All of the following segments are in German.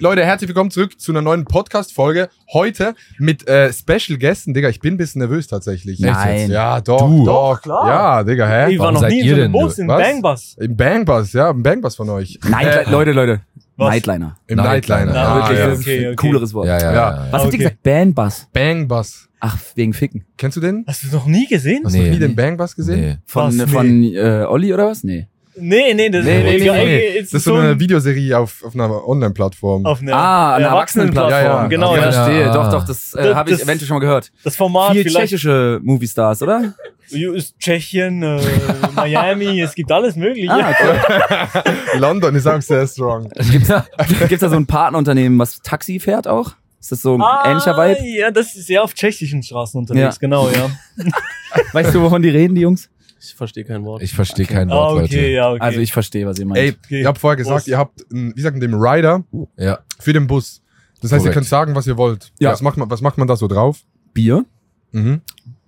Leute, herzlich willkommen zurück zu einer neuen Podcast-Folge. Heute mit äh, Special Gästen. Digga, ich bin ein bisschen nervös tatsächlich. Nein. Echt jetzt? Ja, doch, Du. doch. Klar. Ja, Digga, hä? Ich war Warum noch seid nie in so einem Bus, in was? Bangbus. Im Bangbus, ja, im Bangbus von euch. Night, Äh, Leute, Leute. Was? Nightliner. Im Nightliner. Nightliner. Ja, Ah, wirklich, ja. okay, okay. Cooleres Wort. Ja, ja, Ja. ja. Was habt ihr Okay. gesagt? Bandbus. Bangbus. Ach, wegen Ficken. Kennst du den? Hast du noch nie gesehen? Hast du Nee. nie den Bangbus gesehen? Nee. Von, Was? von äh, Olli oder was? Nee. Nee, nee, das Nee, nee, nee, Das ist so ein- eine Videoserie auf, auf einer Online-Plattform. auf einer Ah, eine Erwachsenenplattform. Erwachsenenplattform. Ja, ja. Genau, ja. Verstehe. Doch, doch, das äh, Das- habe ich eventuell schon mal gehört. Das Format Viel vielleicht tschechische Movie-Stars, oder? ist Tschechien, äh, Miami, es gibt alles mögliche. Ah, cool. London ist auch sehr strong. Gibt's da, gibt's da so ein Partnerunternehmen, was Taxi fährt auch? Ist das so ein Ah, ähnlicher Vibe? Ja, das ist sehr auf tschechischen Straßen unterwegs, Ja. genau, ja. Weißt du, wovon die reden, die Jungs? Ich verstehe kein Wort. Ich verstehe kein Ah, Wort, okay, Leute. ja, okay. Also ich verstehe, was ihr meint. Ey, Okay. ihr habt vorher gesagt, Prost. ihr habt, einen, wie sagt man dem, Rider Ja. für den Bus. Das heißt, ihr Korrekt. könnt sagen, was ihr wollt. Ja. Was macht man, was macht man da so drauf? Bier, Mhm.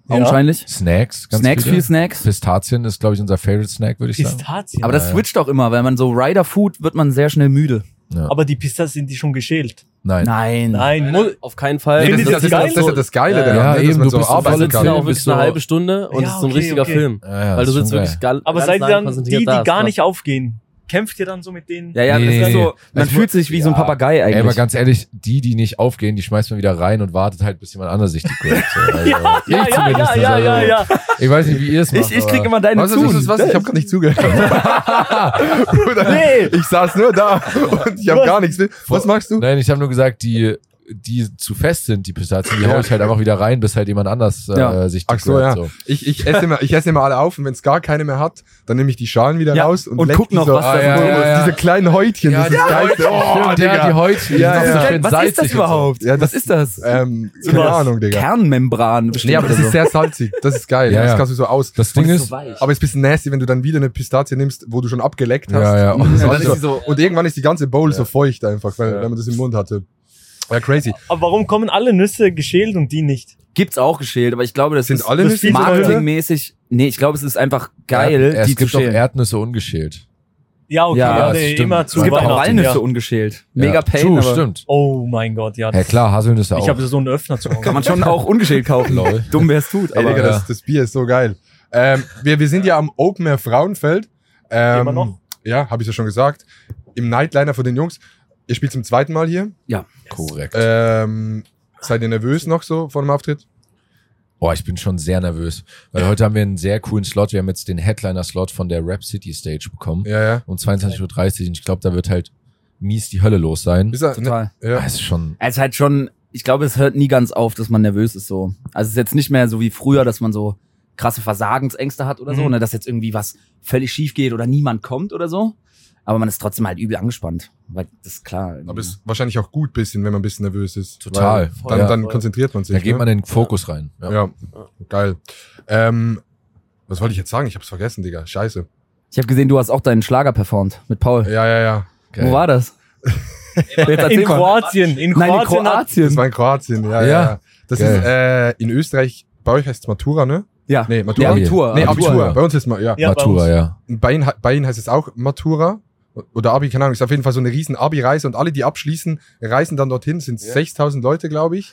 Ja. augenscheinlich. Snacks. Ganz Snacks, viele. viel Snacks. Pistazien ist, glaube ich, unser Favorite Snack, würde ich sagen. Pistazien. Aber das switcht auch immer, wenn man so Rider-Food wird man sehr schnell müde. Aber die Pistazien sind die schon geschält. Nein. Nein. Nein, Auf keinen Fall. Nee, das, ihr das, ist, das das, das ist ja das Geile Ja, daran, ja, ne, dass eben, man du so arbeiten kann. auch bist wirklich eine halbe Stunde und Ja, es ist so ein okay, richtiger okay. Film. Ja, ja, Weil du sitzt wirklich geil. aber seid ihr dann die, die gar Ist nicht aufgehen? Kämpft ihr dann so mit denen? Ja, ja, Nee, das nee, ist nee. so, man Es fühlt sich wie so ein ja. Papagei eigentlich. Ey, aber ganz ehrlich, die, die nicht aufgehen, die schmeißt man wieder rein und wartet halt, bis jemand anders sich die. So, also, Ja, ja, ich ja, ja, zumindest, ja, ja, also, ja. Ich weiß nicht, wie ihr es macht. ich, ich krieg immer deine Was, zu. was, was, was? Ich habe gar nicht zugehört. Bruder, Nee. Ich saß nur da und ich habe gar nichts. Was machst du? Nein, ich habe nur gesagt, die, die zu fest sind, die Pistazien, die Ja. hau ich halt einfach wieder rein, bis halt jemand anders äh, Ja. sich die Ach so, gehört, ja. So. Ich, ich, esse immer, ich esse immer alle auf und wenn es gar keine mehr hat, dann nehme ich die Schalen wieder Ja, raus und, und guck noch, so, was da ah, so ja, drin ja, ist. ja. Diese kleinen Häutchen, das ist Geilste. Oh, Digga. ja, die Häutchen. Ja, ja. so schön Was ist salzig das und so. überhaupt? Ja, das- was ist das? Ähm, So keine was. Ahnung, Digga. Kernmembran bestimmt. Nee, aber das ist sehr salzig. Das ist geil. Ja, Das ja. kannst du so aus. Das so. Ding ist, weich. Aber es ist ein bisschen nasty, wenn du dann wieder eine Pistazie nimmst, wo du schon abgeleckt hast. Ja, ja. Und, irgendwann ist die ganze Bowl Ja. so feucht einfach, weil, Ja. wenn man das im Mund hatte. Ja, crazy. Aber warum kommen alle Nüsse geschält und die nicht? Gibt's auch geschält, aber ich glaube, das Sind ist alle Nüsse zu marketingmäßig. Nee, ich glaube, es ist einfach geil, ja, die es zu gibt auch schälen. Erdnüsse ungeschält. Ja, okay, Ja, ja, nee, stimmt. immer Es zu Es gibt auch. Walnüsse Ja. ungeschält. Mega ja. Pain, True, aber stimmt. Oh mein Gott, ja. Ja klar, Haselnüsse auch. Ich habe so einen Öffner zu Hause. kann man schon auch ungeschält kaufen. Lol. Dumm, wer es tut. Ey, Aber Digga, ja. das, das Bier ist so geil. Ähm, wir, wir sind ja am Open Air Frauenfeld. Ähm, Immer noch? Ja, habe ich ja schon gesagt. Im Nightliner von den Jungs. Ihr spielt zum zweiten Mal hier. Korrekt. Ähm, seid ihr nervös noch so vor dem Auftritt? Boah, ich bin schon sehr nervös. Weil heute haben wir einen sehr coolen Slot. Wir haben jetzt den Headliner-Slot von der Rap City Stage bekommen. Ja, ja. Um 22.30 Uhr. Und ich glaube, da wird halt mies die Hölle los sein. Ist er, total. Ne, ja. Das ist schon. Es ist halt schon, ich glaube, es hört nie ganz auf, dass man nervös ist so. Also es ist jetzt nicht mehr so wie früher, dass man so krasse Versagensängste hat oder so, Mhm. ne, dass jetzt irgendwie was völlig schief geht oder niemand kommt oder so. Aber man ist trotzdem halt übel angespannt. Weil das ist klar. Aber ist wahrscheinlich auch gut bisschen, wenn man ein bisschen nervös ist. Total. Dann, Ja. dann konzentriert man sich. Da geht ne? man in den Fokus rein. Ja. Ja, geil. Ähm, was wollte ich jetzt sagen? Ich hab's vergessen, Digga. Scheiße. ich habe gesehen, du hast auch deinen Schlager performt mit Paul. Ja, ja, ja. Geil. Wo war das? In. Kroatien. In Nein, in Kroatien. Das war in Kroatien, ja, ja. Ja. ja. Das Geil. ist äh, in Österreich, bei euch heißt es Matura, ne? Ja. Nee, Nee, Matura. Abitur. Nee, Abitur, Abitur. ja. Bei uns ist mal, ja. Ja, bei Matura, uns. ja. Bei Ihnen, bei Ihnen heißt es auch Matura. Oder Abi, keine Ahnung, ist auf jeden Fall so eine riesen Abi-Reise und alle, die abschließen, reisen dann dorthin, sind 6000 Leute, glaube ich.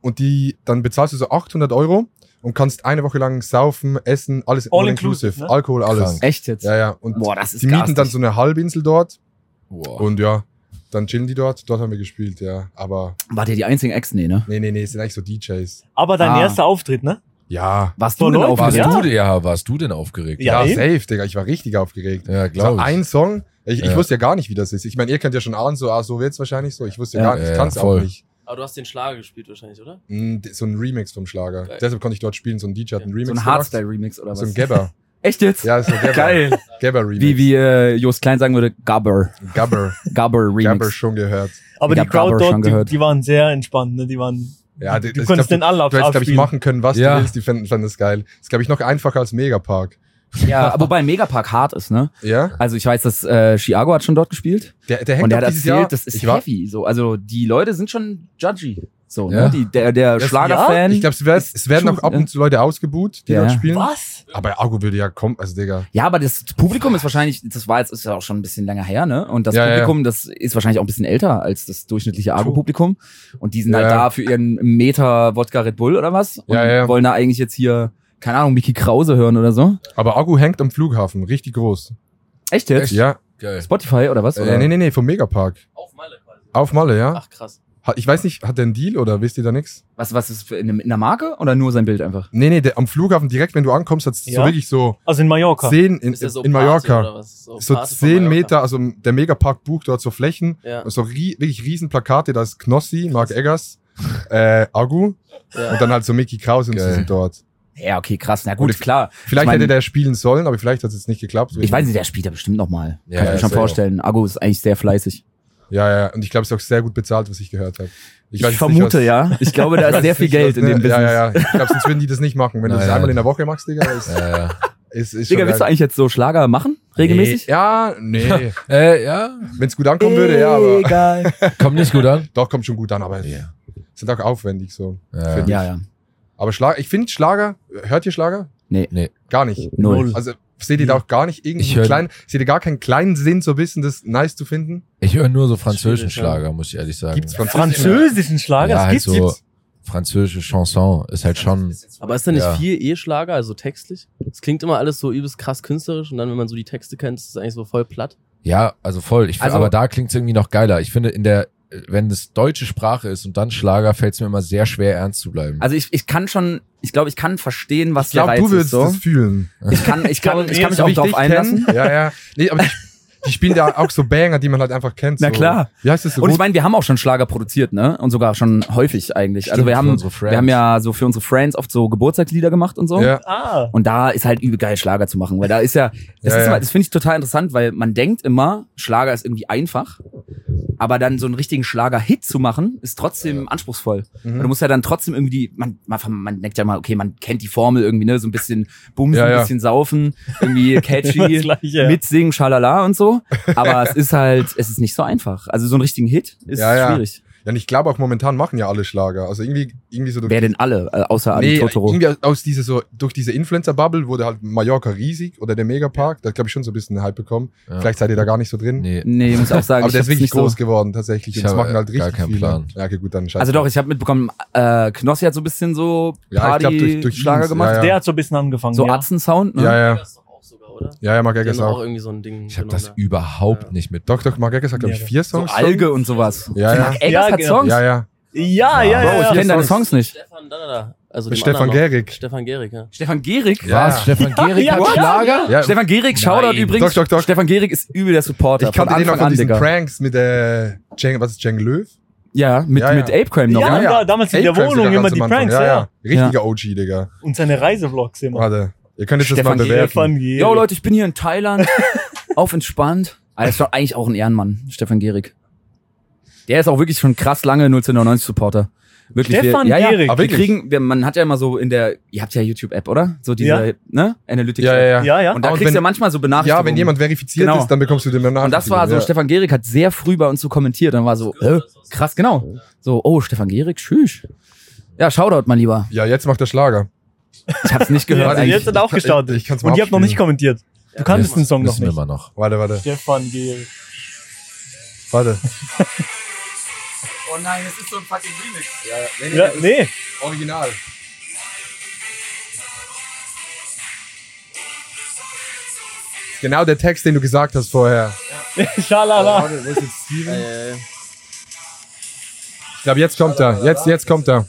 Und die, dann bezahlst du so 800 Euro und kannst eine Woche lang saufen, essen, alles All all-inclusive, inclusive, ne? Alkohol, alles. Krank. Echt jetzt? Ja, ja. Und Boah, das ist die mieten dann so eine Halbinsel dort Wow. und ja, dann chillen die dort. Dort haben wir gespielt, ja. Aber Wart ihr die einzigen Ex? Nee, ne? nee, nee, nee, es sind eigentlich so DJs. Aber dein Ah. erster Auftritt, ne? Ja. Warst du denn warst, aufgeregt? Ja. du, denn- ja, warst du denn aufgeregt? Ja, Ja, safe, Digga. Ich war richtig aufgeregt. Ja, glaube ich. ein Song. Ich, ich Ja. wusste ja gar nicht, wie das ist. Ich meine, ihr könnt ja schon ahnen, so, ah, so wird's wahrscheinlich so. Ich wusste ja, Ja. gar nicht, ich kann's voll. auch nicht. Aber du hast den Schlager gespielt wahrscheinlich, oder? So ein Remix vom Schlager. Geil. Deshalb konnte ich dort spielen. So ein DJ hat einen Remix So ein. Hardstyle-Remix oder was? So ein Gabber. Echt jetzt? Ja, so ein Gabber. Geil. Gabber-Remix. Wie, wie äh, Jost Klein sagen würde, Gabber. Gabber. Gabber-Remix. Gabber schon gehört. Aber Ich die Crowd dort, die, die waren sehr entspannt, ne? Die waren. Ja, du das- ich konntest glaub, den alle ab, Du hättest, glaube ich, machen können, was Ja. du willst. Die fanden, fanden das geil. Ist, glaube ich, noch einfacher als Megapark. Ja, wobei Megapark hart ist, ne? Ja? Also ich weiß, dass äh, Chiago hat schon dort gespielt Der, der hängt und der auch hat dieses erzählt, Jahr. das ist ich war, heavy. So, also die Leute sind schon judgy. So, Ja. ne? Die, der der Das- Schlagerfan. Ich glaube, es, es werden auch ab und zu Leute ausgebucht, die Ja. dort spielen. Was? Aber Argo würde ja kommen, also Digga. Ja, aber das Publikum ist wahrscheinlich, das war jetzt ist ja auch schon ein bisschen länger her, ne? Und das Ja, ja, Publikum, das ist wahrscheinlich auch ein bisschen älter als das durchschnittliche Argo-Publikum. Und die sind halt Ja. da für ihren Meter Wodka Red Bull oder was? Und Ja, ja. wollen da eigentlich jetzt hier, keine Ahnung, Mickey Krause hören oder so. Aber Argo hängt am Flughafen, richtig groß. Echt jetzt? Ja. Geil. Spotify oder was? Oder? Äh, nee, nee, nee, vom Megapark. Auf Malle quasi. Auf Malle, ja. Ach krass. Hat- Ich weiß nicht, hat der einen Deal oder wisst ihr da nichts? Was, was ist für in, in der Marke oder nur sein Bild einfach? Nee, nee, der, am Flughafen direkt, wenn du ankommst, hat es so Ja? wirklich so Also in Mallorca. zehn in, Ist so in Mallorca. oder was? So, So zehn Mallorca? Meter, also der Megapark bucht dort so Flächen, Ja. so rie, wirklich riesen Plakate, da ist Knossi, Mark Eggers, äh, Agu Ja. und dann halt so Mickey Krause und Geil. sie sind dort. Ja, okay, krass. Na gut, Und klar. Vielleicht Ich mein- hätte der spielen sollen, aber vielleicht hat es jetzt nicht geklappt. Ich weiß nicht, der spielt ja bestimmt noch mal. Ja, Kann ich mir schon vorstellen. Agu ist eigentlich sehr fleißig. Ja, ja, und ich glaube, es ist auch sehr gut bezahlt, was ich gehört habe. Ich, jetzt vermute, nicht, was- ja. Ich glaube, da ich ist sehr viel Geld was, in ne? dem Business. Ja, ja, ja. Ich glaube, sonst würden die das nicht machen. Wenn du das Naja. einmal in der Woche machst, Digga, ist, Ja, ja. ist, ist Digga, willst du eigentlich jetzt so Schlager machen? Regelmäßig? Nee, ja, nee. Äh, ja, Wenn es gut ankommen würde, ja, aber Egal. kommt nicht gut an. doch, kommt schon gut an, aber Ja. sind auch aufwendig so. Ja. Ja, ja. Aber Schlager, ich finde Schlager, hört ihr Schlager? Nee. Nee. Gar nicht. Null. Also seht ihr da auch gar nicht irgendwie hör- klein, seht ihr gar keinen kleinen Sinn, so ein bisschen das nice zu finden? Ich höre nur so französischen ja. Schlager, muss ich ehrlich sagen. Gibt's französische? Französischen Schlager? ja, das halt gibt's. so gibt's. französische Chanson ist halt schon. Aber ist da nicht Ja. viel E-Schlager, also textlich? Es klingt immer alles so übelst krass künstlerisch und dann, wenn man so die Texte kennt, ist es eigentlich so voll platt. Ja, also voll. Ich, find- Also- aber da klingt es irgendwie noch geiler. Ich finde, in der, wenn es deutsche Sprache ist und dann Schlager, fällt es mir immer sehr schwer, ernst zu bleiben. Also ich, ich kann schon, ich glaube, ich kann verstehen, was Ich glaube, der du Reiz würdest ist. So. das fühlen. Ich kann, ich kann, ich kann mich So auch darauf einlassen. kenn. Ja, ja. Nee, aber die, spielen ja auch so Banger, die man halt einfach kennt. Na so. klar. Wie heißt das? Und ich meine, wir haben auch schon Schlager produziert, ne? Und sogar schon häufig eigentlich. also Stimmt, wir für haben, wir haben ja so für unsere Friends oft so Geburtstagslieder gemacht und so. ja. Ah. Und da ist halt übel geil, Schlager zu machen, weil da ist ja, das Ja, ist ja. das finde ich total interessant, weil man denkt immer, Schlager ist irgendwie einfach, aber dann so einen richtigen Schlager-Hit zu machen, ist trotzdem anspruchsvoll. Mhm. Weil Du musst ja dann trotzdem irgendwie, man, man, man denkt ja mal, okay, man kennt die Formel irgendwie, ne, so ein bisschen bumsen, Ja, ja. ein bisschen saufen, irgendwie catchy, Gleiche, ja. mitsingen, schalala und so. Aber es ist halt, es ist nicht so einfach. Also so einen richtigen Hit ist Ja, ja. schwierig. Ja, und ich glaube auch momentan machen ja alle Schlager. Also irgendwie, irgendwie so durch Wer denn alle, äh, außer Adi Nee, Totoro? irgendwie aus diese so, durch diese Influencer-Bubble wurde halt Mallorca riesig oder der Megapark. Da glaube ich schon so ein bisschen einen Hype bekommen. Ja. Vielleicht seid ihr da gar nicht so drin. Nee. Nee, muss auch sagen, Aber ich der ist wirklich nicht groß so. geworden, tatsächlich. Ich Und das machen halt äh, richtig gar viele. Plan. Ja, okay, gut, dann scheiße. Also doch, ich habe mitbekommen, äh, Knossi hat so ein bisschen so Ja, ich glaub, durch- durch Party-Schlager ihn, gemacht. ja, ja. Der hat so ein bisschen angefangen. So ja. Atzen-Sound, ne? Ja, ja. Oder? Ja, ja, Mark Eggers auch auch. irgendwie so ein Ding. Ich habe das da. überhaupt nicht mit. Doch, doch, Mark Eggers hat, glaube ich, Ja, vier So Songs. Alge und sowas. Ja, ja. Mark Eggers Ja, hat genau. Songs? Ja, ja. Ja, ja, Bro, ja. ich ja. kenne deine Songs nicht. Stefan, da, da, da. Also Mit Stefan. Gehrig. Stefan Gehrig, ja. Stefan Gehrig? Ja. Was? Stefan Gehrig Ja, hat what? Schlager? Ja, Stefan Gehrig, Shoutout Nein. übrigens. Doch, doch, doch. Stefan Gehrig ist übel der Supporter. ich kannte von den noch von an, diesen Digga. Pranks mit äh, Cenk, was ist Cenk Löw? Ja, mit, Ja, ja. mit Ape Crime noch, Ja, ne? da- damals in der Wohnung immer die. Pranks, ja. ja. ja. Richtiger OG, Digga. Und seine Reisevlogs immer. Warte. Ihr könnt jetzt das Stefan mal bewerten. Stefan Gehrig. Yo, Leute, ich bin hier in Thailand. auf entspannt. Ah, ist doch eigentlich auch ein Ehrenmann, Stefan Gehrig. Der ist auch wirklich schon krass lange 1999 Supporter. Wirklich. Stefan wir, ja, ja. Aber Wir wirklich? kriegen, wir, man hat ja immer so in der, ihr habt ja YouTube-App, oder? So diese, Ja. ne? Analytics. Ja, ja, ja. Ja, ja. Und da Und kriegst wenn- du ja manchmal so Benachrichtigungen. Ja, wenn jemand verifiziert Genau. ist, dann bekommst du den Benachrichtigung. Und das war so, ja. Stefan Gehrig hat sehr früh bei uns so kommentiert. Dann war so, äh, krass, genau. So, oh, Stefan Gehrig, tschüss. Ja, Shoutout, mein Lieber. Ja, jetzt macht der Schlager. Ich hab's nicht gehört. Eigentlich. jetzt hat er auch ich- gestartet. ich kann's mal Und ihr habt noch nicht kommentiert. Du kanntest den Song noch Wissen wir nicht. immer noch. Warte, warte, Stefan Gehrig. warte. Oh nein, es ist so ein fucking Remix. Ja, nee, Ja, nee. Original. Genau der Text, den du gesagt hast vorher. Schalala. Warte, wo ist jetzt Steven? Äh, Ich glaube, jetzt kommt er. Jetzt, jetzt kommt er.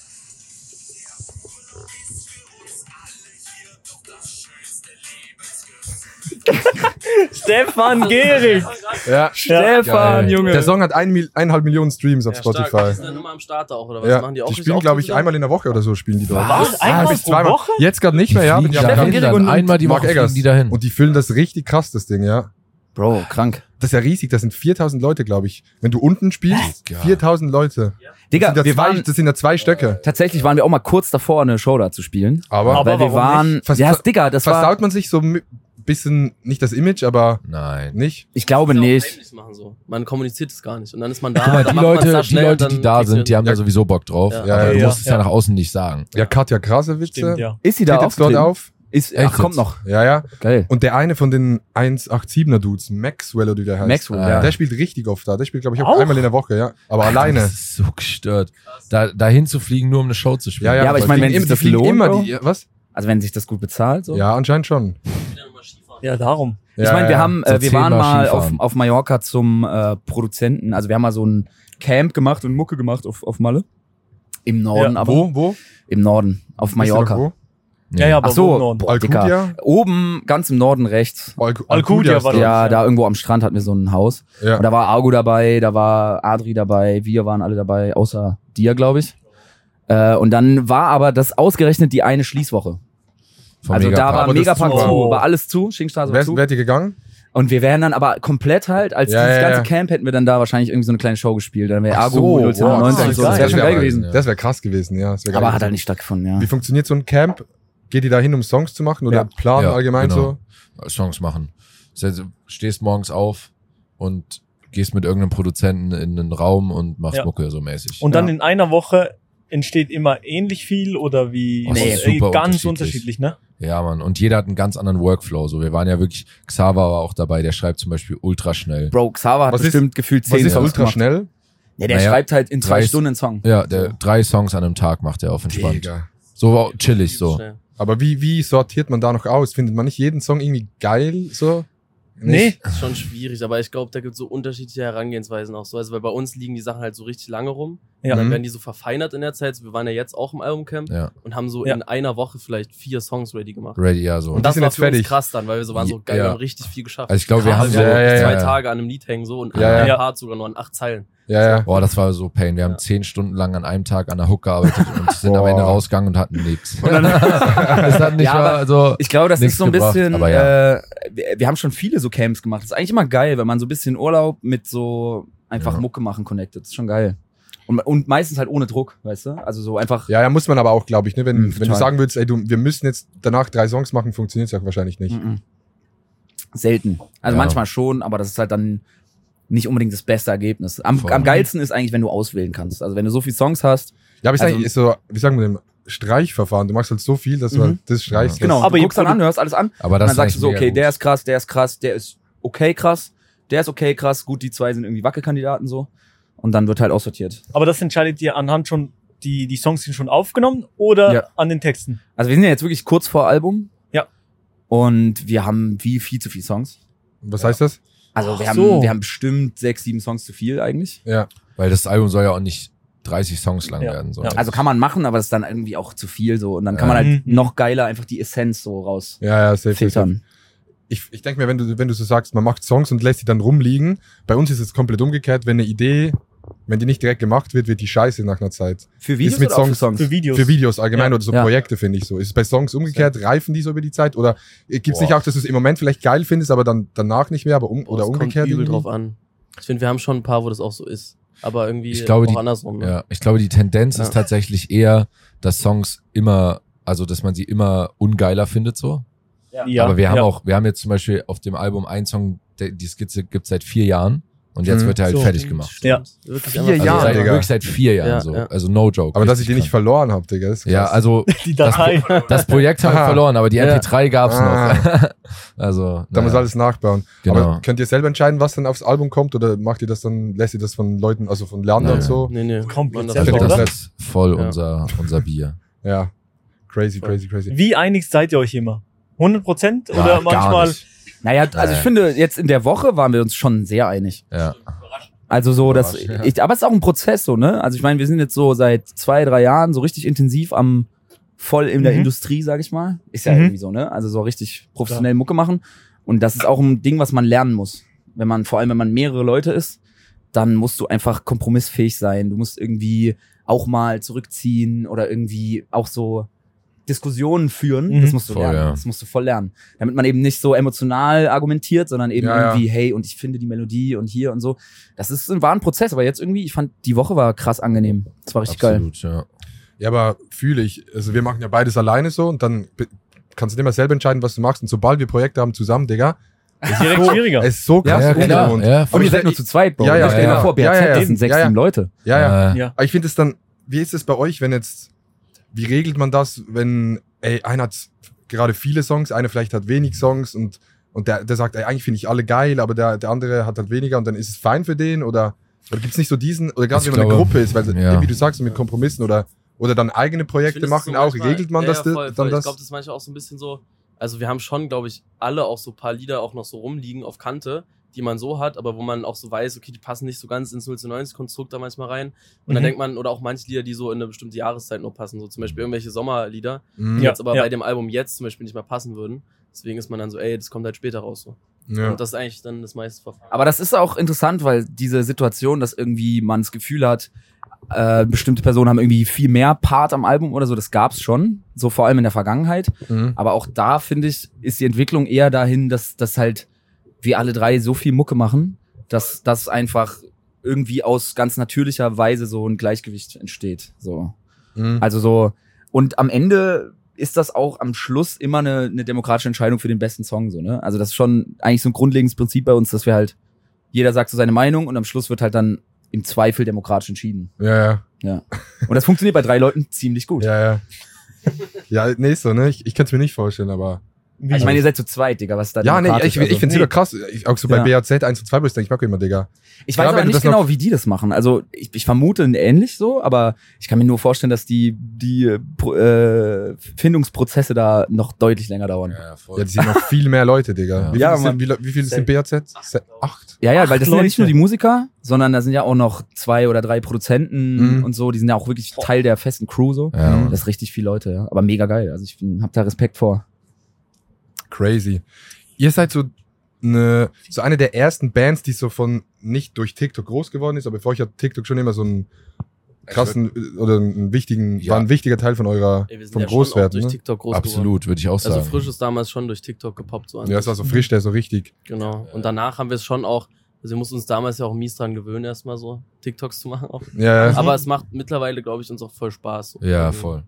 Stefan Gehrig. Ja. Stefan. Junge. Der Song hat ein, eineinhalb Millionen Streams auf ja, stark. Die Spotify. sind dann immer am Starter auch, oder was? Ja, Machen die auch die spielen, glaube ich, einmal in der Woche oder so spielen die dort. Was? Einmal bis pro zweimal. Woche? Jetzt gerade nicht mehr, ja. Dahin am Gehrig und- Einmal die Mark Woche Eggers. die dahin. Und die füllen das richtig krass, das Ding, ja. Bro, krank. Das ist ja riesig, das sind 4000 Leute, glaube ich. Wenn du unten spielst, Digga. 4000 Leute. Digga, das, sind ja wir zwei, waren, das sind ja zwei Stöcke. tatsächlich waren wir auch mal kurz davor, eine Show da zu spielen. Aber, Aber weil wir warum waren, Vers- ja, Digga, das war, versaut man sich so bisschen, nicht das Image, aber Nein. nicht. Ich glaube auch nicht. Machen, so. Man kommuniziert es gar nicht. Und dann ist man da. Guck mal, die Leute, da die, schnell Leute, die da sind, die haben Ja. da sowieso Bock drauf. Ja. aber Ja, du ja, musst es ja nach außen nicht sagen. Ja, Katja Krasewitze. Stimmt, ja. Ist sie da Tritt jetzt dort auf. Ist, Echt ach, kommt noch. Ja, ja. Geil. Und der eine von den 187er Dudes, Maxwell oder wie der heißt. Maxwell, ja. Der spielt richtig oft da. Der spielt, glaube ich, auch, Auch? einmal in der Woche, ja. Aber alleine. Das ist so gestört. Da, dahin zu fliegen, nur um eine Show zu spielen. Ja, ja, Ja, aber ich meine, wenn sich immer- das lohnt, immer die, was? Also wenn sich das gut bezahlt, so. Ja, anscheinend schon. Ja, darum. Ich Ja, meine, wir ja. haben, So äh, wir waren zehnmal mal auf, Skifahren. auf Mallorca zum äh, Produzenten. Also wir haben mal so ein Camp gemacht und Mucke gemacht auf, auf Malle. Im Norden, Ja, aber Wo? Wo? im Norden, auf Mallorca. wo? Ja, ja, aber Ach so, wo im Norden? boah, Dicker. Alcudia? Oben, ganz im Norden rechts. Al Alcudia ist war dort. Ja, ja. da irgendwo am Strand hatten wir so ein Haus. Ja. Und da war Argo dabei, da war Adri dabei, wir waren alle dabei, außer dir, glaube ich. Äh, und dann war aber das ausgerechnet die eine Schließwoche. Vom also da Megapark. war Aber das Megapark zu, so- war alles zu, Schinkstraße war Wer, zu. wer hat ihr gegangen? Und wir wären dann aber komplett halt, als Ja, dieses ja, ganze ja. Camp hätten wir dann da wahrscheinlich irgendwie so eine kleine Show gespielt. Dann wäre Ach Argo so, 090 wow, und das so. Das wäre schon geil gewesen. Ja. Das wäre krass gewesen, ja. Das wär geil Aber hat gewesen. halt nicht stattgefunden, ja. Wie funktioniert so ein Camp? Geht ihr da hin, um Songs zu machen oder Ja. planen Ja, allgemein genau. Songs machen. Das heißt, du stehst morgens auf und gehst mit irgendeinem Produzenten in einen Raum und machst Ja. Mucke so mäßig. Und dann Ja. in einer Woche entsteht immer ähnlich viel oder wie? Ist super ganz unterschiedlich. unterschiedlich, ne? Ja, Mann. Und jeder hat einen ganz anderen Workflow. So, wir waren ja wirklich, Xaver war auch dabei, der schreibt zum Beispiel ultra schnell. Bro, Xaver hat Was ist- bestimmt gefühlt so. Was zehn ist Songs ultra gemacht. schnell? Ja, der Naja, schreibt halt in zwei drei- Stunden einen Song. Ja, der drei Songs an einem Tag macht er auf entspannt. Digga. So chillig so. Aber wie, wie sortiert man da noch aus? Findet man nicht jeden Song irgendwie geil? So? Nee. Das ist schon schwierig, aber ich glaube, da gibt es so unterschiedliche Herangehensweisen auch so. Also, weil bei uns liegen die Sachen halt so richtig lange rum. Ja. Und dann Mhm. werden die so verfeinert in der Zeit. Wir waren ja jetzt auch im Albumcamp Ja, und haben so Ja. in einer Woche vielleicht vier Songs ready gemacht. ready, ja, so. Und, das war jetzt für fertig. uns krass dann, weil wir so waren so geil, Ja. wir haben richtig viel geschafft. Also ich glaube, wir haben so, zwei ja. Tage an einem Lied hängen so und Ja, ein ja. Part sogar nur an acht Zeilen. Ja, ja. boah, das war so Pain. Wir haben zehn Stunden lang an einem Tag an der Hook gearbeitet und sind am Boah. Ende rausgegangen und hatten nichts. das hat nicht Ja, mal, also, Ich glaube, das ist so ein gebracht, bisschen, ja. äh, wir, wir haben schon viele so Camps gemacht. Das ist eigentlich immer geil, wenn man so ein bisschen Urlaub mit so einfach Ja. Mucke machen connected. Das ist schon geil. Und, und meistens halt ohne Druck, weißt du? Also so einfach. Ja, ja, muss man aber auch, glaube ich. Ne? Wenn, Mhm, wenn du sagen würdest, ey, du, wir müssen jetzt danach drei Songs machen, funktioniert es ja wahrscheinlich nicht. Mhm. Selten. Also Ja. manchmal schon, aber das ist halt dann nicht unbedingt das beste Ergebnis. Am, Voll. am geilsten ist eigentlich, wenn du auswählen kannst. Also wenn du so viele Songs hast. Ja, aber ist Also- eigentlich ist so, wie sagen wir denn, Streichverfahren. Du machst halt so viel, dass du Mhm. halt das streichst. Genau, Aber du guckst dann an, hörst alles an. aber Und das dann sagst du so, okay, mega der gut. ist krass, der ist krass, der ist okay krass, der ist okay krass. Gut, die zwei sind irgendwie Wackelkandidaten so. Und dann wird halt aussortiert. Aber das entscheidet ihr anhand schon, die, die Songs sind schon aufgenommen oder Ja. an den Texten? Also wir sind ja jetzt wirklich kurz vor Album. Ja. Und wir haben wie viel zu viele Songs. Was heißt das? Also wir Ach haben, so. wir haben bestimmt sechs, sieben Songs zu viel eigentlich. Ja. Weil das Album soll ja auch nicht 30 Songs lang Ja. werden. So. Ja. Also kann man machen, aber das ist dann irgendwie auch zu viel so. Und dann kann Ja. man halt Mhm. noch geiler einfach die Essenz so raus Ja, ja, safe. Ich, ich denke mir, wenn du, wenn du so sagst, man macht Songs und lässt die dann rumliegen, bei uns ist es komplett umgekehrt. Wenn eine Idee, wenn die nicht direkt gemacht wird, wird die scheiße nach einer Zeit. Für Videos mit oder auch für Songs- Songs? Für Videos. Für Videos allgemein Ja. oder so Ja. Projekte, finde ich so. Ist es bei Songs umgekehrt? Reifen die so über die Zeit? Oder gibt es nicht auch, dass du es im Moment vielleicht geil findest, aber dann danach nicht mehr, aber um, Boah, oder es umgekehrt? Kommt übel drauf an. Ich finde, wir haben schon ein paar, wo das auch so ist. Aber irgendwie Ich glaube, auch die- andersrum. Ne? Ja, ich glaube, die Tendenz Ja. ist tatsächlich eher, dass Songs immer, also dass man sie immer ungeiler findet so. Ja, Aber wir haben ja. auch, wir haben jetzt zum Beispiel auf dem Album einen Song, der, die Skizze gibt's seit vier Jahren und jetzt Mhm. wird er halt So. fertig gemacht. Ja. Wirklich Vier Also Jahre, seit, Digga. wirklich seit vier Jahren Ja, so. ja. Also no joke. Aber dass ich die nicht krank. verloren habe, Digga. ist Ja, krass. also Die Datei. das Projekt haben wir Aha. verloren, aber die Ja. MP3 gab's Ah. noch. also, Da muss naja. alles nachbauen. Genau. Aber könnt ihr selber entscheiden, was dann aufs Album kommt oder macht ihr das dann, lässt ihr das von Leuten, also von Lernern Nein. und so? Nee, nee. Komplett Man, das ich das ist voll Ja. unser, unser Bier. Ja. Crazy, crazy, crazy. Wie einig seid ihr euch immer? 100 Prozent Ja, oder gar manchmal? nicht. Naja, also ich Nein. finde, jetzt in der Woche waren wir uns schon sehr einig. Ja. Also so, dass Überraschend, ja. ich, aber es ist auch ein Prozess so, ne? Also ich meine, wir sind jetzt so seit zwei, drei Jahren so richtig intensiv am voll in der Mhm. Industrie, sag ich mal. Ist ja Mhm. irgendwie so, ne? Also so richtig professionell Mucke machen. Und das ist auch ein Ding, was man lernen muss. Wenn man, vor allem wenn man mehrere Leute ist, dann musst du einfach kompromissfähig sein. Du musst irgendwie auch mal zurückziehen oder irgendwie auch so Diskussionen führen. Mhm. Das musst du Voll, lernen. ja. Das musst du voll lernen. Damit man eben nicht so emotional argumentiert, sondern eben Ja, ja. irgendwie, hey, und ich finde die Melodie und hier und so. Das ist ein war ein Prozess, aber jetzt irgendwie, ich fand, die Woche war krass angenehm. Das war richtig geil. Absolut, ja. Ja, aber fühle ich. Also wir machen ja beides alleine so und dann kannst du immer selber entscheiden, was du machst. Und sobald wir Projekte haben zusammen, Digga, es ist Direkt so, schwieriger. es ist so krass Ja, klar. ungewohnt. Ja, Und ihr seid nur zu zweit, Bro. Ja, ja, stell dir ja. mal vor, BRZ, Ja, ja, ja. das sind sechs, Ja, ja. sieben Leute. Ja, ja. Ja. Aber ich finde es dann, wie ist es bei euch, wenn jetzt, wie regelt man das, wenn, ey, einer hat gerade viele Songs, einer vielleicht hat wenig Songs und, und der, der sagt, ey, eigentlich finde ich alle geil, aber der, der andere hat halt weniger und dann ist es fein für den oder, oder gibt es nicht so diesen, oder gerade wenn man eine Gruppe ist, weil, ja. wie du sagst, mit Kompromissen oder, oder dann eigene Projekte machen so auch, manchmal- regelt man ja, das ja, dann voll, voll. Ich glaube, das ist manchmal auch so ein bisschen so. Also wir haben schon, glaube ich, alle auch so ein paar Lieder auch noch so rumliegen auf Kante, die man so hat, aber wo man auch so weiß, okay, die passen nicht so ganz ins 0 zu 90 Konstrukt da manchmal rein. Und dann Mhm. denkt man, oder auch manche Lieder, die so in eine bestimmte Jahreszeit nur passen, so zum Beispiel irgendwelche Sommerlieder, Mhm. die jetzt aber ja. bei dem Album jetzt zum Beispiel nicht mehr passen würden. Deswegen ist man dann so, ey, das kommt halt später raus so. ja. Und das ist eigentlich dann das meiste Verfahren. Aber das ist auch interessant, weil diese Situation, dass irgendwie man das Gefühl hat, äh, bestimmte Personen haben irgendwie viel mehr Part am Album oder so, das gab's schon, so vor allem in der Vergangenheit. Mhm. Aber auch da, finde ich, ist die Entwicklung eher dahin, dass, dass halt wir alle drei so viel Mucke machen, dass das einfach irgendwie aus ganz natürlicher Weise so ein Gleichgewicht entsteht. So. Mhm. Also so, und am Ende ist das auch am Schluss immer eine, eine demokratische Entscheidung für den besten Song, so, ne? Also das ist schon eigentlich so ein grundlegendes Prinzip bei uns, dass wir halt, jeder sagt so seine Meinung und am Schluss wird halt dann im Zweifel demokratisch entschieden. ja, ja. Und das funktioniert bei drei Leuten ziemlich gut. Ja, ja. Ja, nee, so, ne? Ich, ich kann es mir nicht vorstellen, aber. Wie Ich meine, ihr seid zu zweit, Digga, was ist da Ja, nee, ich, ich Also- finde es nee. krass. Ich, auch so bei Ja. BAZ 1 und 2, wo ich denke, ich mag immer, Digga. Ich Ja, weiß wenn aber nicht genau, wie die das machen. Also ich, ich vermute ähnlich so, aber ich kann mir nur vorstellen, dass die, die äh, Pro- äh, Findungsprozesse da noch deutlich länger dauern. ja, ja, voll. Ja, die sind noch viel mehr Leute, Digga. Ja. Wie viele Ja, sind, wie, wie viele sind BAZ? Acht? Ja, ja, weil Acht das sind ja nicht Leute. nur die Musiker, sondern da sind ja auch noch zwei oder drei Produzenten Mhm. und so. Die sind ja auch wirklich Teil der festen Crew so. Ja. Das ist richtig viele Leute, ja. Aber mega geil. Also ich hab da Respekt vor. Crazy. Ihr seid so eine, so eine der ersten Bands, die so von nicht durch TikTok groß geworden ist, aber für euch hat TikTok schon immer so einen krassen oder einen wichtigen, Ja. war ein wichtiger Teil von eurer, Ey, wir sind vom ja schon auch Großwerden. durch Ne? TikTok groß. Absolut, würde ich auch sagen. Also frisch ist damals schon durch TikTok gepoppt so Ja, es war so frisch, der so richtig. Genau. Und danach haben wir es schon auch, also wir mussten uns damals ja auch mies dran gewöhnen, erstmal so TikToks zu machen. Auch. Ja, ja. Aber es macht mittlerweile, glaube ich, uns auch voll Spaß. So. ja, Irgendwie voll.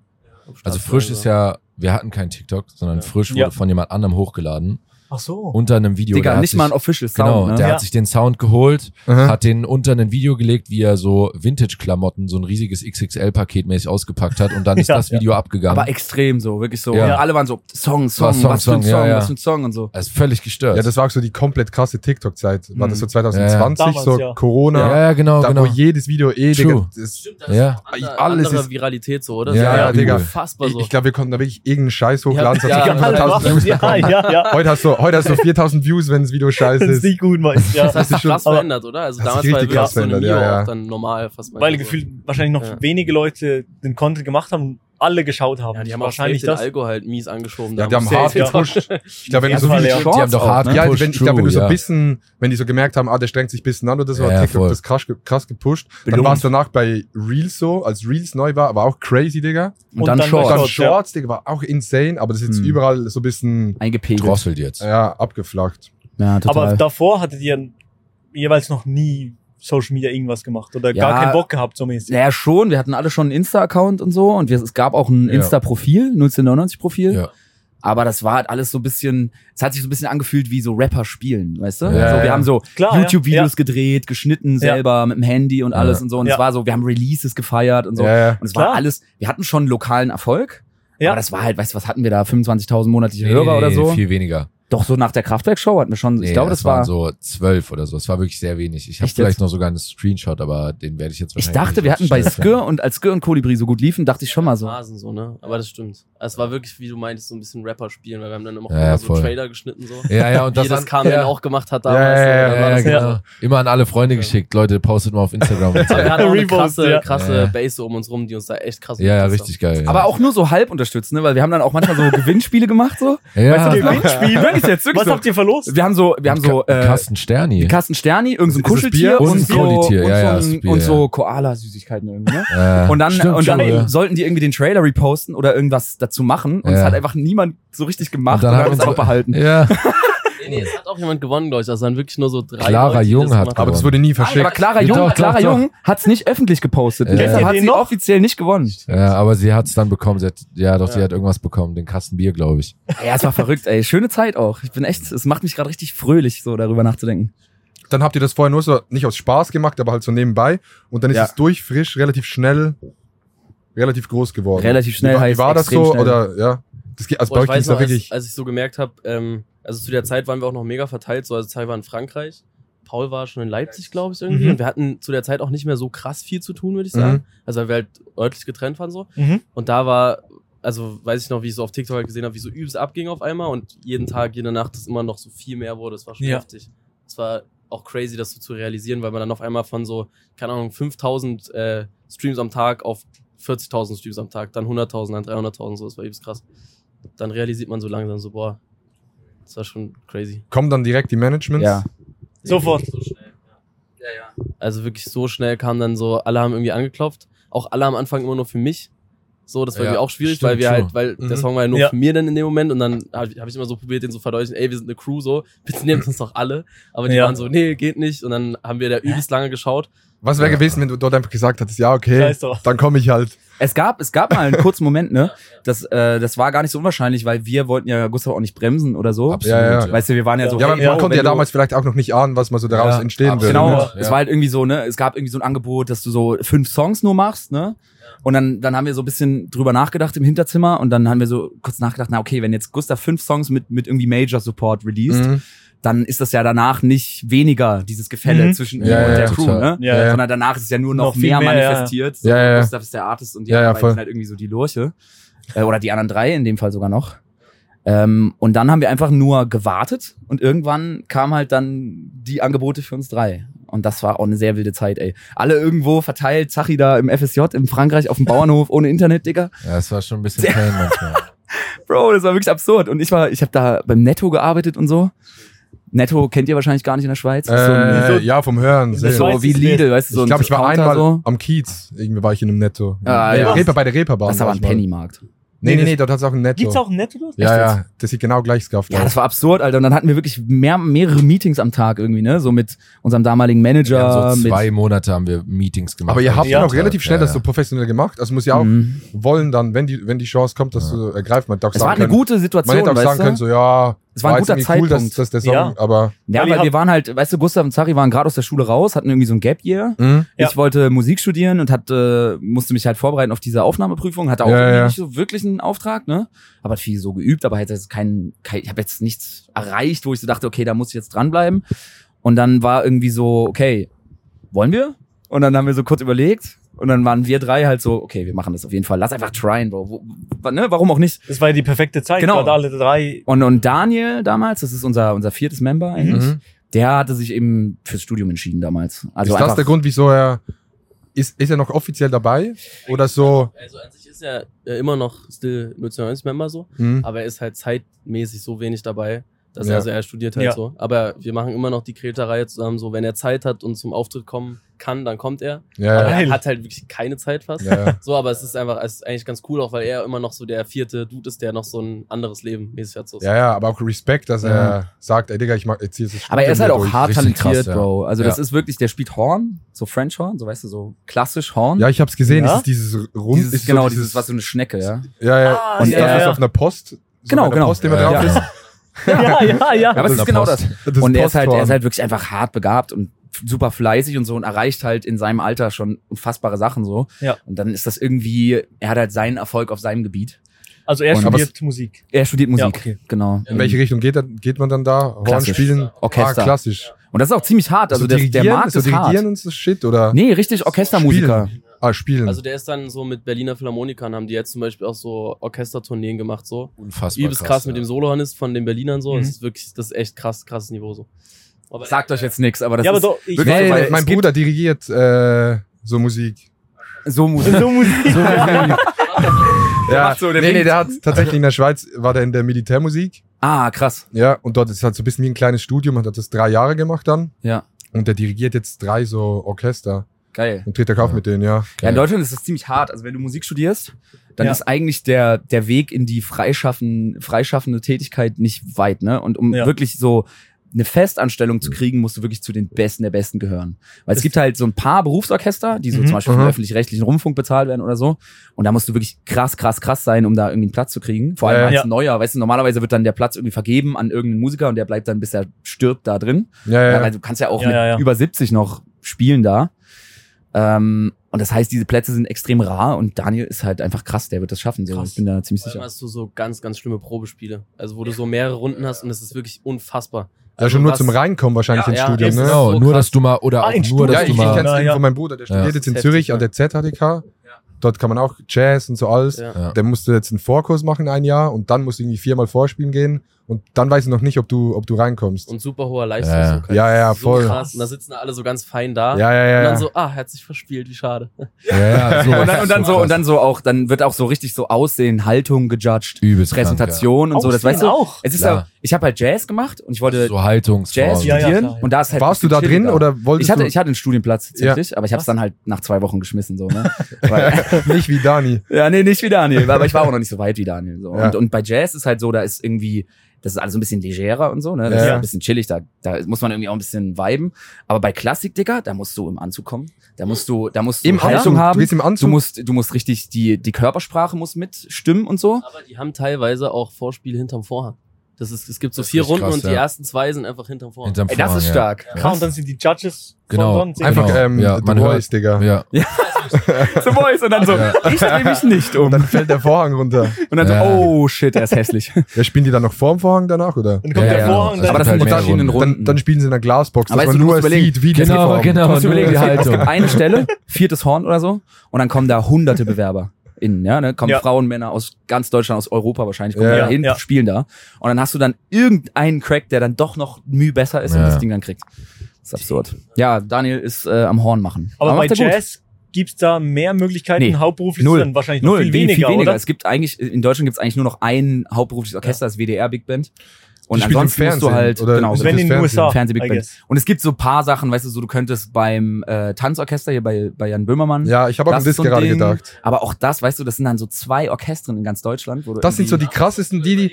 Also frisch ist ja, wir hatten kein TikTok, sondern Ja. frisch wurde Ja. von jemand anderem hochgeladen. Ach so. Unter einem Video. der Digga, hat nicht sich, mal ein Official Sound, Genau, ne? der Ja. hat sich den Sound geholt, Aha. hat den unter ein Video gelegt, wie er so Vintage-Klamotten, so ein riesiges XXL-Paket mäßig ausgepackt hat und dann ist Ja, das Video abgegangen. Aber extrem so, wirklich so. Ja. Alle waren so, Song, Song, War Song, was für ein Song, Song, ja, ja. was für ein Song und so. das ist völlig gestört. ja, das war auch so die komplett krasse TikTok-Zeit. War das so Mhm. 2020, Ja, ja. so Damals, ja. Corona, ja, ja, genau, da genau. wo jedes Video eh, Digga, True. das, Stimmt, das Ja. ist andere, Alles andere ist- Viralität so, oder? Ja, ja, Digga. Unfassbar so. ich, ich glaube, wir konnten da wirklich irgendeinen Scheiß hochladen. Ja, ja, hat alle 100.000 Views ja, ja, ja. Heute hast du, heute hast du 4000 Views, wenn das Video scheiße ist. nicht gut war. ist, Ja. das hat sich schon- krass verändert, oder? Also damals war wirklich so eine ja, ja. auch dann normal fast Weil so. gefühlt wahrscheinlich noch Ja. wenige Leute den Content gemacht haben, alle geschaut haben. Ja, die haben wahrscheinlich den das. Algo halt mies angeschoben. Ja, die haben hart gepusht. Ich glaube, wenn du so voll, viel ja. die haben doch hart ne? Ja, gepusht, wenn, ich glaube, wenn du so ein ja. bisschen, wenn die so gemerkt haben, ah, der strengt sich ein bisschen an oder so, Ja, hat TikTok voll. das krass, krass gepusht. Dann war es danach bei Reels so, als Reels neu war, aber auch crazy, Digga. Und, Und dann, dann Shorts. Dann Shorts, ja. Shorts, Digga, war auch insane, aber das ist jetzt Hm. überall so ein bisschen, Eingepegelt. Drosselt jetzt. ja, abgeflacht. Ja, total. Aber davor hattet ihr jeweils noch nie Social Media irgendwas gemacht oder Ja. gar keinen Bock gehabt, so mäßig. Ja, schon. Wir hatten alle schon einen Insta-Account und so und wir, es gab auch ein. Insta-Profil, 1999-Profil. Ja. Aber das war halt alles so ein bisschen, es hat sich so ein bisschen angefühlt wie so Rapper spielen, weißt du? Ja, also wir ja. haben so YouTube-Videos ja. gedreht, geschnitten Ja. selber mit dem Handy und alles und so. Und es war so, wir haben Releases gefeiert und so. Ja, ja. Und es war Klar. alles, wir hatten schon lokalen Erfolg. Ja. Aber das war halt, weißt du, was hatten wir da? 25.000 monatliche Nee, Hörer oder so? Viel weniger. Doch, so nach der Kraftwerk-Show hatten wir schon, ich Nee, glaube, das das war. waren so zwölf oder so. Es war wirklich sehr wenig. Ich habe vielleicht jetzt? noch sogar einen Screenshot, aber den werde ich jetzt ich wahrscheinlich dachte, nicht wir hatten bei. Skir und als Skir und Kolibri so gut liefen, dachte ich schon mal so. Phasen so, ne? Aber das stimmt. Es war wirklich, wie du meintest, so ein bisschen Rapper spielen, weil wir haben dann immer, Ja, immer ja, so voll. Trailer geschnitten so. Ja, ja, und das Wie das Carmen ja. auch gemacht hat Ja, damals. ja, so. ja, war Ja, ja, Ja. genau. Immer an alle Freunde geschickt. Leute, postet mal auf Instagram. und so. Wir hatten auch eine krasse, ja. krasse Ja. Base um uns rum, die uns da echt krass ja, ja, richtig geil. Ja. Aber auch nur so halb unterstützt, ne? Weil wir haben dann auch manchmal so Gewinnspiele gemacht, so. ja, Weißt du, Gewinnspiel? Wirklich jetzt, wirklich Was so. habt ihr verlost? Wir haben so, wir haben so, äh, Kasten Sterni. die Kasten Sterni, irgend so ein Kuscheltier und, Und so, und, ja, ja, so, ein, und so Koala-Süßigkeiten irgendwie, ne? Ja. Und dann, Stimmt, und dann ja. sollten die irgendwie den Trailer reposten oder irgendwas dazu machen und Ja. es hat einfach niemand so richtig gemacht Und und, dann hat haben uns wir- auch behalten. Ja, Nee, es hat auch jemand gewonnen, glaube ich. Das waren wirklich nur so drei. Clara Leute, Jung das hat gemacht Aber das wurde nie verschickt. Aber Clara Jung, doch, doch, Clara doch. Jung hat's nicht öffentlich gepostet. Ja. Deshalb hat sie noch? offiziell nicht gewonnen. Ja, aber sie hat's dann bekommen. Sie hat, ja, doch, sie Ja. hat irgendwas bekommen. Den Kasten Bier, glaube ich. Ja, es war verrückt, ey. Schöne Zeit auch. Ich bin echt, es macht mich gerade richtig fröhlich, so darüber nachzudenken. Dann habt ihr das vorher nur so, nicht aus Spaß gemacht, aber halt so nebenbei. Und dann ist Ja. es durch, frisch, relativ schnell, relativ groß geworden. Relativ schnell wie, war- heißt Wie war das so? schnell. Oder, ja. Das geht, also Boah, bei ich euch ging's weiß da noch, als, wirklich. als ich so gemerkt habe, ähm, also zu der Zeit waren wir auch noch mega verteilt. So, also Zeit war in Frankreich. Paul war schon in Leipzig, glaube ich, irgendwie. Mhm. Und wir hatten zu der Zeit auch nicht mehr so krass viel zu tun, würde ich sagen. Also weil wir halt örtlich getrennt waren so. Mhm. Und da war, also weiß ich noch, wie ich so auf TikTok halt gesehen habe, wie so übelst abging auf einmal und jeden Tag, jede Nacht das immer noch so viel mehr wurde. Das war schon Ja. heftig. Das war auch crazy, das so zu realisieren, weil man dann auf einmal von so, keine Ahnung, 5000 äh, Streams am Tag auf 40.000 Streams am Tag, dann 100.000, dann 300.000, so, das war übelst krass. Dann realisiert man so langsam so, boah, das war schon crazy. Kommen dann direkt die Managements? Ja. Sofort. So schnell, ja. Ja, ja. Also wirklich so schnell kam dann so, alle haben irgendwie angeklopft. Auch alle am Anfang immer nur für mich. So, das war Ja, irgendwie auch schwierig, stimmt, weil wir true. halt, weil der Mhm. Song war ja nur Ja. für mir dann in dem Moment und dann habe hab ich immer so probiert, den so verdeutlichen, ey, wir sind eine Crew so, bitte nehmt uns doch alle. Aber die Ja. waren so, nee, geht nicht. Und dann haben wir da übelst lange geschaut. Was wäre Ja. gewesen, wenn du dort einfach gesagt hättest, ja, okay, dann komme ich halt. Es gab, es gab mal einen kurzen Moment, ne? Das, äh, das war gar nicht so unwahrscheinlich, weil wir wollten ja Gustav auch nicht bremsen oder so. Absolut. Ja, ja. Weißt du, wir waren ja, Ja. so, Ja, aber hey, man Bro, konnte ja damals vielleicht auch noch nicht ahnen, was mal so daraus Ja, entstehen würde. Genau, Ne? Ja. es war halt irgendwie so, ne, es gab irgendwie so ein Angebot, dass du so fünf Songs nur machst, ne? Und dann, dann haben wir so ein bisschen drüber nachgedacht im Hinterzimmer und dann haben wir so kurz nachgedacht, na okay, wenn jetzt Gustav fünf Songs mit, mit irgendwie Major Support released, Mhm. dann ist das ja danach nicht weniger, dieses Gefälle Mhm. zwischen ihm Ja, und ja, der Crew, ne? Ja, ja. Sondern danach ist es ja nur noch, Noch mehr, mehr, manifestiert. So, Ja, ja. Gustav ist der Artist und die Ja, sind halt irgendwie so die Lurche. Äh, oder die anderen drei, in dem Fall sogar noch. Ähm, und dann haben wir einfach nur gewartet und irgendwann kam halt dann die Angebote für uns drei. Und das war auch eine sehr wilde Zeit, ey. Alle irgendwo verteilt, Zachi da im FSJ in Frankreich auf dem Bauernhof ohne Internet, Digga. Ja, es war schon ein bisschen pain manchmal. Bro, das war wirklich absurd. Und ich war, ich habe da beim Netto gearbeitet und so. Netto kennt ihr wahrscheinlich gar nicht in der Schweiz. Das ist so, ein, Äh, ja, vom Hören. Das so wie Lidl, weißt du, so ich ein glaube, ich war Counter einmal so. am Kiez. Irgendwie war ich in einem Netto. Ah, ja. ja. Reeper, bei der Reeperbahn. Das ist aber war ein. Pennymarkt. Nee, nee, Nee, dort hat es auch ein Netto. Gibt's auch ein Netto dort? Ja, ja, das sieht genau gleich skafft Ja, aus. das war absurd, Alter. Und dann hatten wir wirklich mehr, mehrere Meetings am Tag irgendwie, ne? So mit unserem damaligen Manager. haben so zwei mit, Monate haben wir Meetings gemacht. Aber ihr habt Ja. ja auch relativ schnell ja, das ja. so professionell gemacht. Also muss ja auch Mhm. wollen dann, wenn die, wenn die Chance kommt, das Ja. zu ergreifen. Man hätte auch Es war eine können, gute man Situation, hätte auch weißt sagen du? können, so, ja, Es war ein jetzt guter irgendwie cool, dass, Zeitpunkt. dass der Song, Ja. aber, ja, Weil wir waren halt, weißt du, Gustav und Zari waren gerade aus der Schule raus, hatten irgendwie so ein Gap Year. mh, Ja. Ich wollte Musik studieren und hatte, musste mich halt vorbereiten auf diese Aufnahmeprüfung, hatte auch Ja, irgendwie ja. nicht so wirklich einen Auftrag, ne? Aber hat viel so geübt, aber hätte jetzt keinen, kein, ich habe jetzt nichts erreicht, wo ich so dachte, okay, da muss ich jetzt dranbleiben. Und dann war irgendwie so, okay, wollen wir? Und dann haben wir so kurz überlegt und dann waren wir drei halt so, okay, wir machen das auf jeden Fall. Lass einfach tryen, Bro. Wo, ne? Warum auch nicht? Das war ja die perfekte Zeit. Genau. Gerade alle drei. Und, und Daniel damals, das ist unser, unser viertes Member eigentlich, Mhm. der hatte sich eben fürs Studium entschieden damals. Also ist das der Grund, wieso er, ist, ist er noch offiziell dabei? Oder so, Also an sich ist er äh, immer noch still 090-Member so, mh, aber er ist halt zeitmäßig so wenig dabei. Dass Ja. er, also er studiert halt Ja. so. Aber wir machen immer noch die Kreta-Reihe zusammen, so wenn er Zeit hat und zum Auftritt kommen kann, dann kommt er. ja, Aber er hat halt wirklich keine Zeit fast. ja. So, aber es ist einfach, es ist eigentlich ganz cool, auch weil er immer noch so der vierte Dude ist, der noch so ein anderes Leben mäßig hat. So. Ja, ja, aber auch Respekt, dass er sagt, ey Digga, ich mag, jetzt hier ist das Aber er ist halt auch hart talentiert, krass, ja. Bro. Also das Ja. ist wirklich, der spielt Horn, so French Horn, so weißt du, so klassisch Horn. Ja, ich hab's gesehen, Ja? es ist dieses Rund, dieses, ist genau, so dieses, was so eine Schnecke, ja. Ja, ja, Ah, und ja, das ja, ist ja. auf einer Post. So Genau, genau. Post, die immer Ja, drauf ja. ist. Ja, ja, ja. Ja, aber Das das ist genau Post. das. Das Und er ist halt, er ist halt wirklich einfach hart begabt und super fleißig und so und erreicht halt in seinem Alter schon unfassbare Sachen so. Ja. Und dann ist das irgendwie, er hat halt seinen Erfolg auf seinem Gebiet. Also er Und- studiert Musik. Er studiert Musik, Ja, okay. genau. In welche Richtung geht, geht man dann da? Horn Klassisch. spielen? Orchester. Ah, klassisch. Und das ist auch ziemlich hart. Also so der, der dirigieren? Markt so ist hart. dirigieren und so Shit? Oder? Nee, richtig Orchestermusiker. Ah, spielen. Also der ist dann so mit Berliner Philharmonikern, haben die jetzt zum Beispiel auch so Orchestertourneen gemacht, so. Unfassbar Übelst krass, ja. mit dem Solohornist von den Berlinern so. Mhm. Das ist wirklich, das ist echt krass, krasses Niveau so. Aber Sagt euch jetzt nichts, aber das ja, aber ist doch, ich wirklich- nee, mein Bruder dirigiert äh, so Musik. so Musik. so Musik. Ja, macht so, der nee, nee, der hat tatsächlich in der Schweiz, war der in der Militärmusik. Ah, krass. Ja, und dort ist halt so ein bisschen wie ein kleines Studium, hat das drei Jahre gemacht dann. Ja. Und der dirigiert jetzt drei so Orchester. Geil. Und Dritter Kauf Ja. mit denen, ja. Ja, in Deutschland ist das ziemlich hart. Also wenn du Musik studierst, dann Ja. ist eigentlich der, der Weg in die freischaffen, freischaffende Tätigkeit nicht weit, ne? Und um Ja. wirklich so eine Festanstellung zu kriegen, musst du wirklich zu den Besten der Besten gehören. Weil es gibt halt so ein paar Berufsorchester, die so Mhm. zum Beispiel vom Mhm. öffentlich-rechtlichen Rundfunk bezahlt werden oder so. Und da musst du wirklich krass, krass, krass sein, um da irgendwie einen Platz zu kriegen. Vor allem Ja, als ja. Neuer, weißt du, normalerweise wird dann der Platz irgendwie vergeben an irgendeinen Musiker und der bleibt dann, bis er stirbt, da drin. Ja, Ja, ja. weil du kannst ja auch Ja, mit ja, ja. über 70 noch spielen da. Ähm, und das heißt, diese Plätze sind extrem rar und Daniel ist halt einfach krass, der wird das schaffen. So. Krass. Ich bin da ziemlich sicher. hast du so ganz, ganz schlimme Probespiele. Also wo du so mehrere Runden hast und das ist wirklich unfassbar. Ja, Also schon nur zum Reinkommen wahrscheinlich Ja, ins ja, Studium, ne? Genau, so nur dass du mal, oder Ah, auch nur, dass Ja, du ich, ich mal, kenn's Ja, von meinem Bruder, der Ja. studiert jetzt in Zürich an der ZHDK. Dort kann man auch Jazz und so alles. Ja. Ja. Der musste jetzt einen Vorkurs machen ein Jahr und dann musst du irgendwie viermal vorspielen gehen und dann weiß ich noch nicht, ob du, ob du reinkommst. Und super hoher Leistungsdruck. Ja, ja, so voll. Krass. Und da sitzen alle so ganz fein da. ja, ja, ja. Und dann ja. so, ah, er hat sich verspielt, wie schade. ja, ja, so, Und dann, und dann so, und dann so auch, dann wird auch so richtig so Aussehen, Haltung gejudged, übelst Präsentation und so. Das weißt du. auch. Es ist ja, ich habe halt Jazz gemacht und ich krank, ja. wollte so Haltungsform. Jazz Ja, ja, studieren klar, ja. und da ist halt Warst du da drin oder wolltest ich hatte, du ich hatte einen Studienplatz tatsächlich, aber ich habe es dann halt nach zwei Wochen geschmissen so. Ne? Nicht wie Dani? Ja, nee, nicht wie Daniel, aber ich war auch noch nicht so weit wie Daniel. So. Ja. Und, und bei Jazz ist halt so, da ist irgendwie, das ist alles so ein bisschen legerer und so, ne? Das Ja. ist ein bisschen chillig, da, da muss man irgendwie auch ein bisschen viben. Aber bei Klassik, Digga, da musst du im Anzug kommen. Da musst du, da musst du Im Haltung Anzug? Du haben. gehst im Du Anzug? musst, du musst richtig, die, die Körpersprache muss mitstimmen und so. Aber die haben teilweise auch Vorspiele hinterm Vorhang. Das ist, es gibt so Das vier Runden krass, und die ja. ersten zwei sind einfach hinterm Vorhang. Hinterm Ey, das Vorhang, ist ja. stark. Ja, und dann sind die Judges Genau. von dort. Einfach Genau. ähm, Ja, The man hört- Voice, Digga. Ja. The Voice und dann so, ich drehe mich nicht um. Und dann fällt der Vorhang runter. Und dann so, Ja. oh shit, er ist hässlich. Ja, spielen die dann noch vorm Vorhang danach, oder? Dann kommt Ja, der ja, Vorhang. genau. dann- Aber das halt sind die mehr verschiedenen Runden. Runden. Dann, dann spielen sie in einer Glasbox, Aber dass weißt man nur sieht, wie die Genau, genau. Du musst überlegen, die es gibt eine Stelle, viertes Horn oder so, und dann kommen da hunderte Bewerber. Innen, ja, ne? Kommen Ja. Frauen, Männer aus ganz Deutschland, aus Europa wahrscheinlich, kommen Ja, da hin, ja. spielen da. Und dann hast du dann irgendeinen Crack, der dann doch noch müh besser ist und das Ding dann kriegt. Das ist absurd. Ja, Daniel ist äh, am Horn machen. Aber bei macht er gut. Jazz gibt's da mehr Möglichkeiten, Nee. hauptberuflich Null. zu werden? Wahrscheinlich noch Null, viel viel weniger, viel weniger. oder? Es gibt eigentlich, in Deutschland gibt es eigentlich nur noch ein hauptberufliches Orchester, das WDR Big Band. Und Die ansonsten musst du Fernsehen, halt, oder genau, Wenn in den Fernsehen? USA. Fernseh Big Band. Und es gibt so paar Sachen, weißt du, so du könntest beim äh, Tanzorchester hier bei, bei Jan Böhmermann. Ja, ich habe auch Das an das so gerade Ding. gedacht. Aber auch das, weißt du, das sind dann so zwei Orchestern in ganz Deutschland. Wo du Das sind so die krassesten, die, die.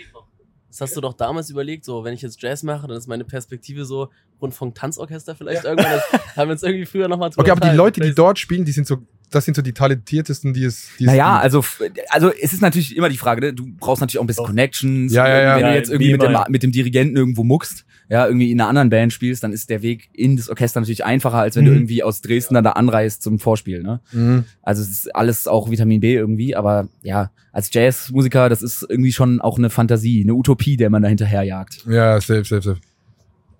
Das hast du doch damals überlegt, so, wenn ich jetzt Jazz mache, dann ist meine Perspektive so Rundfunk-Tanzorchester vielleicht irgendwann. Das haben wir uns irgendwie früher nochmal Okay, aber die Leute, die dort spielen, die sind so, das sind so die talentiertesten, die es, die es Naja, gibt. also, also es ist natürlich immer die Frage, ne? du brauchst natürlich auch ein bisschen Doch. Connections. Ja, ja, ja. Wenn du jetzt irgendwie wie mit dem, mit dem Dirigenten irgendwo muckst, ja, irgendwie in einer anderen Band spielst, dann ist der Weg in das Orchester natürlich einfacher, als wenn du Mhm. irgendwie aus Dresden dann da anreist zum Vorspiel. Ne? Mhm. Also es ist alles auch Vitamin B irgendwie, aber ja, als Jazzmusiker, das ist irgendwie schon auch eine Fantasie, eine Utopie, der man da hinterherjagt. Ja, safe, safe, safe.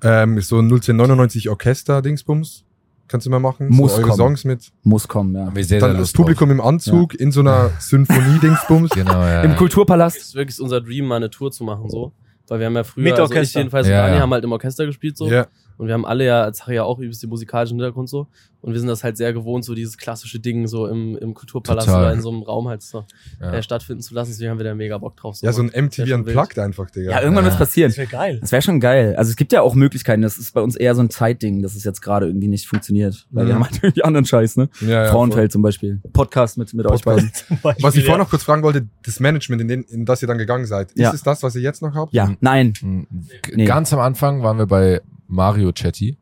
Ähm, so ein 1999 Orchester-Dingsbums. Kannst du mal machen? Muss so eure kommen. Songs mit. Muss kommen, ja. Sehr, sehr Dann das Publikum im Anzug in so einer Symphonie-Dingsbums. drauf. Genau, ja. Im ja. Kulturpalast. Das ist wirklich unser Dream, mal eine Tour zu machen, so. Weil wir haben ja früher, Mit also ich Orchester. jedenfalls Ja, und Dani ja. haben halt im Orchester gespielt, so. Ja. Und wir haben alle ja, als Harry ja auch übelst den musikalischen Hintergrund so. Und wir sind das halt sehr gewohnt, so dieses klassische Ding so im, im Kulturpalast Total. oder in so einem Raum halt so Ja. äh, stattfinden zu lassen. Deswegen haben wir da mega Bock drauf. ja, so ein MTV. Unplugged einfach, Digga. Ja, irgendwann Ja. wird's passieren. Das wäre geil. Das wäre schon geil. Also es gibt ja auch Möglichkeiten. Das ist bei uns eher so ein Zeitding, dass es jetzt gerade irgendwie nicht funktioniert. Weil wir Mhm. haben halt irgendwie anderen Scheiß, ne? ja, ja, Frauenfeld zum Beispiel. Podcast mit, mit euch beiden. Zum Beispiel, Was ich ja. vorher noch kurz fragen wollte, das Management, in, den, in das ihr dann gegangen seid, Ja. ist es das, was ihr jetzt noch habt? Ja, nein, Mhm. Nee. Ganz am Anfang waren wir bei Mario Chetty.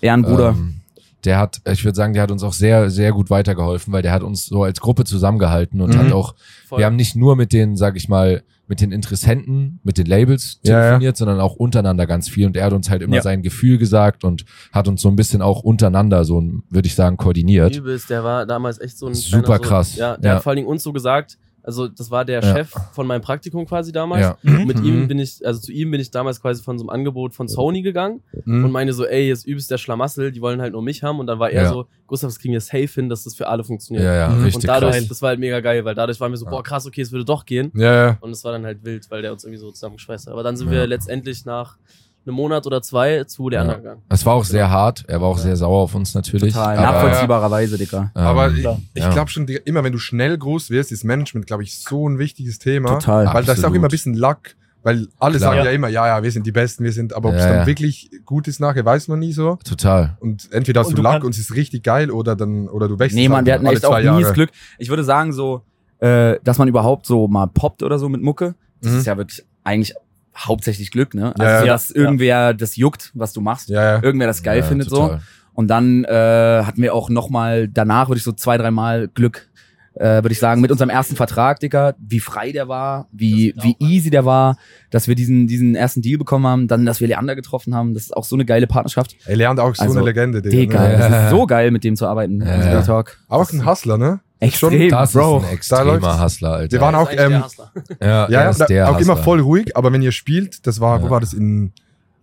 Ehrenbruder. Ähm, der hat, ich würde sagen, der hat uns auch sehr, sehr gut weitergeholfen, weil der hat uns so als Gruppe zusammengehalten und Mhm. hat auch, Voll. wir haben nicht nur mit den, sag ich mal, mit den Interessenten, mit den Labels Ja, ja. telefoniert, sondern auch untereinander ganz viel und er hat uns halt immer Ja. sein Gefühl gesagt und hat uns so ein bisschen auch untereinander so, würde ich sagen, koordiniert. Übelst, der war damals echt so ein Super kleiner so, krass. Ja, der Ja. hat vor allen Dingen uns so gesagt, also das war der Ja. Chef von meinem Praktikum quasi damals. Ja. Mhm. Mit Mhm. ihm bin ich, also zu ihm bin ich damals quasi von so einem Angebot von Sony gegangen Mhm. und meine so, ey, jetzt übelst der Schlamassel, die wollen halt nur mich haben. Und dann war er Ja. so, Gustav, das kriegen wir safe hin, dass das für alle funktioniert. Ja, ja, Mhm. richtig und dadurch, krass. das war halt mega geil, weil dadurch waren wir so, Ja. boah, krass, okay, es würde doch gehen. Ja, ja. Und es war dann halt wild, weil der uns irgendwie so zusammengeschweißt hat. Aber dann sind Ja. wir letztendlich nach einem Monat oder zwei zu Leander Ja. gegangen. Es war auch sehr hart, er war auch sehr sauer auf uns natürlich. Total. aber, Nachvollziehbarerweise, Digga. ähm, Aber ich, ich ja. glaube schon, Digga, immer wenn du schnell groß wirst, ist Management, glaube ich, so ein wichtiges Thema. Total. Weil das ist auch Absolut. immer ein bisschen Luck Weil alle Klar. sagen ja immer, ja, ja, wir sind die Besten, wir sind, aber ob es Ja, dann ja. wirklich gut ist nachher, weiß man nie so. Total. Und entweder hast Und du kann- und es ist richtig geil oder dann, oder du wechselst Nee, man, wir hatten echt auch nie das. Glück. Ich würde sagen, so, äh, dass man überhaupt so mal poppt oder so mit Mucke, das Mhm. ist ja wirklich eigentlich hauptsächlich Glück, ne? Also, Ja, ja. dass irgendwer das juckt, was du machst, Ja, ja. irgendwer das geil Ja, findet so. total. Und dann äh, hatten wir auch noch mal danach, würde ich so zwei, dreimal Glück, äh, würde ich sagen, mit unserem ersten Vertrag, Dicker, wie frei der war, wie, wie easy der war, dass wir diesen, diesen ersten Deal bekommen haben, dann, dass wir Leander getroffen haben. Das ist auch so eine geile Partnerschaft. Er lernt auch so Also, eine Legende, Digga. Digga, Ne? das ist so geil, mit dem zu arbeiten. Ja, ja. Talk. Auch ein Hustler, ne? Extrem, Das Bro. ist ein extremer läuft's. Hustler, Alter. Wir waren auch, ähm, ja, Ja, er ja, auch immer Hustler. voll ruhig, aber wenn ihr spielt, das war, wo Ja. war das in,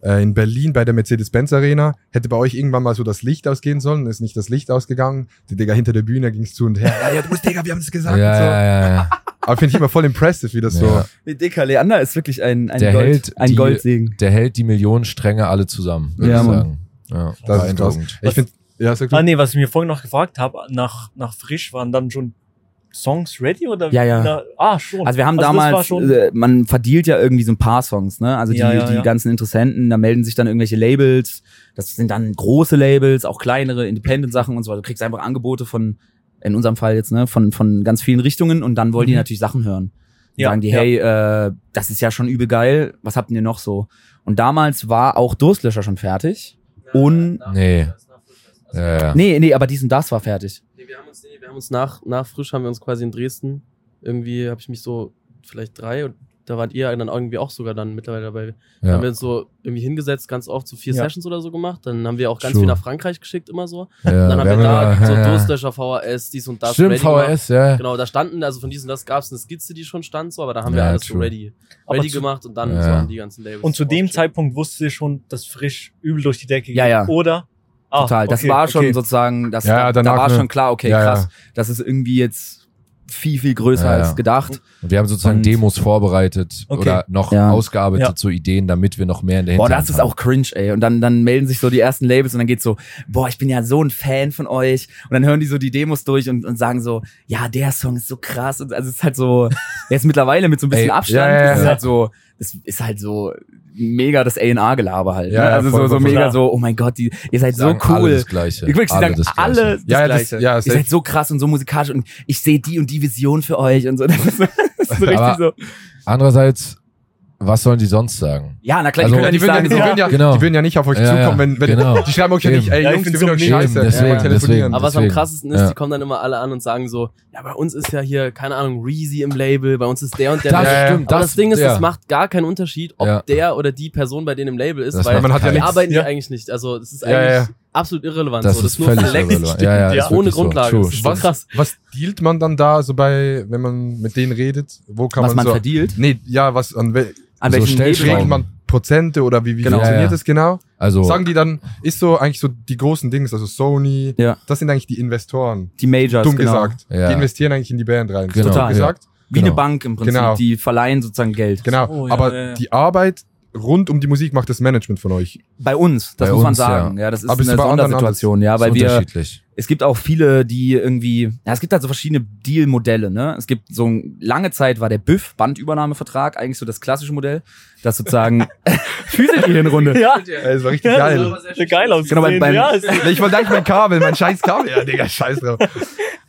äh, in Berlin bei der Mercedes-Benz Arena, hätte bei euch irgendwann mal so das Licht ausgehen sollen, ist nicht das Licht ausgegangen. Die Digga hinter der Bühne ging's zu und her. Ja, ja, du musst, Digga, wir haben es Ja, gesagt. ja, und so. ja, ja. Aber finde ich immer voll impressive, wie das Ja. so. Nee, Dicker, Leander ist wirklich ein, ein, Der Gold, hält ein die- Goldsegen. Der hält die Millionenstränge alle zusammen, würde Ja, ich sagen. Ja, Das ist krass. Ich finde, ja, sag du. Ah, nee, was ich mir vorhin noch gefragt habe, nach, nach Frisch waren dann schon Songs ready oder? Ja, ja. Na, ah, schon. Also wir haben war damals, schon, äh, man verdealt ja irgendwie so ein paar Songs, ne? Also die, Ja, ja, die ja. ganzen Interessenten, da melden sich dann irgendwelche Labels. Das sind dann große Labels, auch kleinere Independent-Sachen und so. Also du kriegst einfach Angebote von, in unserem Fall jetzt, ne, von, von ganz vielen Richtungen und dann wollen die Mhm. natürlich Sachen hören. Und Ja, sagen die, ja. hey, äh, das ist ja schon übel geil, was habt ihr noch so? Und damals war auch Durstlöscher schon fertig. Und, Nee. Ja, ja. nee, nee, aber diesen Das war fertig. Nee, wir haben uns, nee, wir haben uns nach, nach Frisch haben wir uns quasi in Dresden, irgendwie habe ich mich so, vielleicht drei, und da wart ihr dann irgendwie auch sogar dann mittlerweile dabei. Da haben wir ja. uns so irgendwie hingesetzt, ganz oft so vier Ja. Sessions oder so gemacht. Dann haben wir auch ganz True. viel nach Frankreich geschickt, immer so. ja. dann haben wir da immer- so ja, ja. Durstlöscher, VHS, dies und das Stimmt, ready gemacht. VHS, ja. Genau, da standen, also von diesen das gab es eine Skizze, die schon stand, so, aber da haben wir Ja, alles so true. ready, Aber ready zu- gemacht und dann Ja. so haben die ganzen Labels. und zu dem. Zeitpunkt wusste ich schon, dass Frisch übel durch die Decke geht. Ja, ja. Oder? Ah, Total. Das okay, war schon okay. sozusagen, das, Ja, da, war schon klar, okay, Ja, ja. krass, das ist irgendwie jetzt viel, viel größer Ja, ja. als gedacht. Und wir haben sozusagen Und- Demos vorbereitet Okay. oder noch Ja. ausgearbeitet Ja. zu Ideen, damit wir noch mehr in der Boah, Hinterhand das ist auch cringe, ey. Und dann, dann melden sich so die ersten Labels und dann geht's so, boah, ich bin ja so ein Fan von euch. Und dann hören die so die Demos durch und, und sagen so, ja, der Song ist so krass. Und also es ist halt so, jetzt mittlerweile mit so ein bisschen Ey, Abstand, ja, ja, ist ja. halt so, es ist halt so mega das A&R-Gelaber halt. Ja, ne? ja, Also voll, so, so voll, mega Klar. so, oh mein Gott, die, ihr seid so Sagen Alle cool. das Gleiche. Ich wirklich, alle sagen das Gleiche. alle das Ja, ja, das- Gleiche. ja, ihr seid so krass und so musikalisch und ich sehe die und die Vision für euch und so. Das ist so, das ist so richtig Aber- so. Andererseits, was sollen die sonst sagen? Ja, na klar, Also, die können ja Die nicht würden ja, sagen, die, so, würden ja, Genau. die würden ja nicht auf euch Ja, zukommen, wenn, wenn genau. die schreiben euch ja nicht, ey, Ja, Jungs, die würden euch scheiße, deswegen, ja, telefonieren. Aber was am Deswegen, krassesten ist, ja. die kommen dann immer alle an und sagen so, ja, bei uns ist ja hier, keine Ahnung, Reezy im Label, bei uns ist der und der. Das Label. Stimmt. Aber das, Ding ist, ja. es macht gar keinen Unterschied, ob Ja. der oder die Person bei denen im Label ist, Das weil man hat ja die arbeiten ja. Eigentlich nicht. Also das ist eigentlich absolut irrelevant. Das so. ist nur völlig irrelevant. Ja, ohne. Grundlage. Das so stimmt. krass. Was dealt man dann da so bei, wenn man mit denen redet? Wo kann was man man so, verdealt. nee, ja, was, an wel, An So welchen regelt man Prozente oder wie, wie Genau. funktioniert Ja, ja. das genau? Also, Sagen die dann, ist so eigentlich so die großen Dings, also Sony, Ja. das sind eigentlich die Investoren. Die Majors, Dumm genau. gesagt. Ja. Die investieren eigentlich in die Band rein. Genau, Dumm ja. gesagt. Wie Genau. eine Bank im Prinzip. Genau. Die verleihen sozusagen Geld. Genau. Oh, ja, Aber ja, ja. die Arbeit rund um die Musik macht das Management von euch. Bei uns, das Bei muss man uns, sagen. Ja, das ist Aber ist eine bei anderen Sondersituation, ja, ist weil wir, unterschiedlich. Es gibt auch viele, die irgendwie, ja, es gibt halt so verschiedene Deal-Modelle, ne? Es gibt so lange Zeit war der BÜV, Bandübernahmevertrag, eigentlich so das klassische Modell, das sozusagen, fühlt ihr hier eine Runde? Ja, das war richtig ja geil. das ist geil aus. Genau, beim- beim- ja, Ich wollte eigentlich mein Kabel, mein scheiß Kabel. Ja, Digga, scheiß drauf.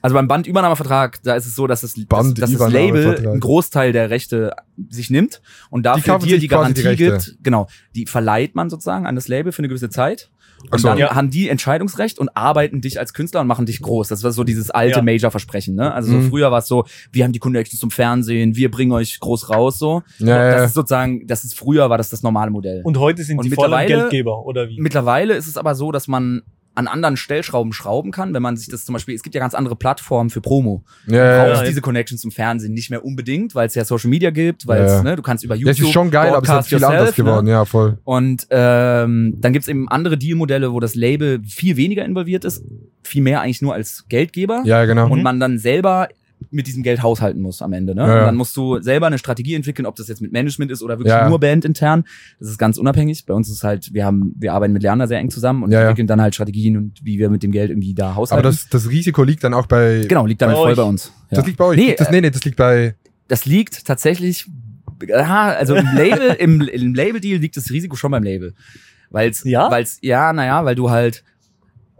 Also beim Bandübernahmevertrag, da ist es so, dass das, dass, dass das Label einen Großteil der Rechte sich nimmt und dafür kaufen dir die die Garantie Rechte. gibt. Genau, die verleiht man sozusagen an das Label für eine gewisse Zeit. Und so. dann Ja. haben die Entscheidungsrecht und arbeiten dich als Künstler und machen dich groß. Das war so dieses alte Ja. Major-Versprechen. Ne? Also so Mhm. früher war es so, wir haben die Connections zum Fernsehen, wir bringen euch groß raus. So, Ja, das ist sozusagen, das ist früher war das das normale Modell. und heute sind Und sie voll am mittlerweile- Geldgeber, oder wie? Mittlerweile ist es aber so, dass man an anderen Stellschrauben schrauben kann, wenn man sich das zum Beispiel, es gibt ja ganz andere Plattformen für Promo. Ja, Du brauchst ja. diese Connection zum Fernsehen nicht mehr unbedingt, weil es ja Social Media gibt, weil Ja, ne, du kannst über YouTube. es ist schon geil, aber es ist halt broadcast viel anders yourself, geworden. Ne? Ja, voll. Und ähm, dann gibt's eben andere Dealmodelle, wo das Label viel weniger involviert ist, viel mehr eigentlich nur als Geldgeber Ja, genau. und Mhm. man dann selber mit diesem Geld haushalten muss am Ende. Ne? Ja, ja. Und dann musst du selber eine Strategie entwickeln, ob das jetzt mit Management ist oder wirklich Ja, nur Band intern. Das ist ganz unabhängig. Bei uns ist halt, wir haben, wir arbeiten mit Leander sehr eng zusammen und entwickeln dann halt Strategien und wie wir mit dem Geld irgendwie da Aber haushalten. das, das Risiko liegt dann auch bei. genau liegt damit bei voll euch. bei uns. Ja. Das liegt bei euch. Nee, das, nee, nee, das liegt bei. das liegt tatsächlich aha, also im Label, im, im Label-Deal liegt das Risiko schon beim Label. Weil's, Ja? weil's, ja, naja, weil du halt,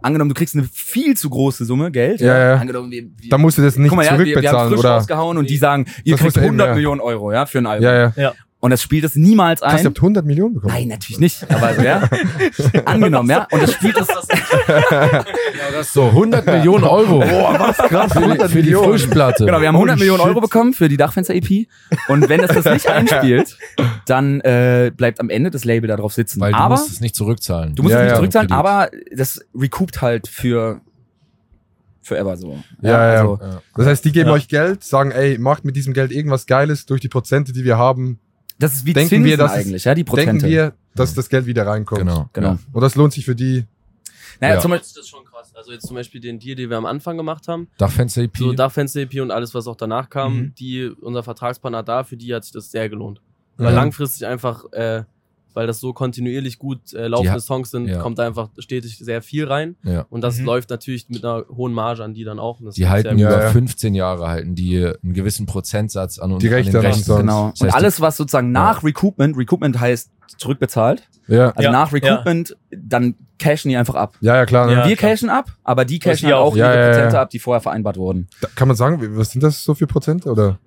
angenommen, du kriegst eine viel zu große Summe Geld. Ja, ja. Angenommen, wir, wir, Da musst du das nicht guck mal, ja, wir, wir haben zurückbezahlen, frisch oder? rausgehauen und die sagen, ihr Das kriegt eben, 100 ja. Millionen Euro, ja, für ein Album. Ja, ja. Und das spielt es niemals Krass, ihr ein. habt 100 Millionen bekommen. Nein, natürlich nicht. Aber also, ja. Angenommen, ja. Und das spielt es. So, 100 Millionen Euro. Boah, was krass, Für die, für die Frischplatte. Genau, wir haben Holy 100 Millionen shit. Euro bekommen für die Dachfenster-EP. Und wenn das das nicht einspielt, dann äh, bleibt am Ende das Label da drauf sitzen. Weil du aber musst es nicht zurückzahlen. du musst Ja, es nicht ja. zurückzahlen, Kredit. aber das recoupt halt für forever so. Ja, ja. Also, Ja. Das heißt, die geben Ja. euch Geld, sagen, ey, macht mit diesem Geld irgendwas Geiles durch die Prozente, die wir haben. Das ist wie Denken Zinsen wir, dass es- eigentlich, ja, die Prozente. Denken wir, dass das Geld wieder reinkommt. Genau. Genau. Ja. Und das lohnt sich für die. Naja, Ja. zum Beispiel, Das ist schon krass. Also jetzt zum Beispiel den Deal, den wir am Anfang gemacht haben, Dachfenster EP. so Dachfenster-EP und alles, was auch danach kam, Mhm. die, unser Vertragspartner da, für die hat sich das sehr gelohnt. Weil Ja. langfristig einfach, äh, weil das so kontinuierlich gut äh, laufende ha- Songs sind, ja. kommt da einfach stetig sehr viel rein. ja. Und das Mhm. läuft natürlich mit einer hohen Marge an die dann auch. Und das Die halten Ja, über ja. 15 Jahre halten die einen gewissen Prozentsatz an, uns- Die an Rechte den an Rechten. uns sonst. genau. Das Und heißt, alles, was sozusagen nach Recoupment, Recoupment heißt zurückbezahlt, Ja. also Ja, nach Recoupment, dann cashen die einfach ab. Ja, ja, klar. ne? Ja. wir klar. cashen ab, aber die cashen halt auch. auch Ja, ihre ja, ja. Prozente ab, die vorher vereinbart wurden. Da kann man sagen, was sind das so für Prozente? Oder?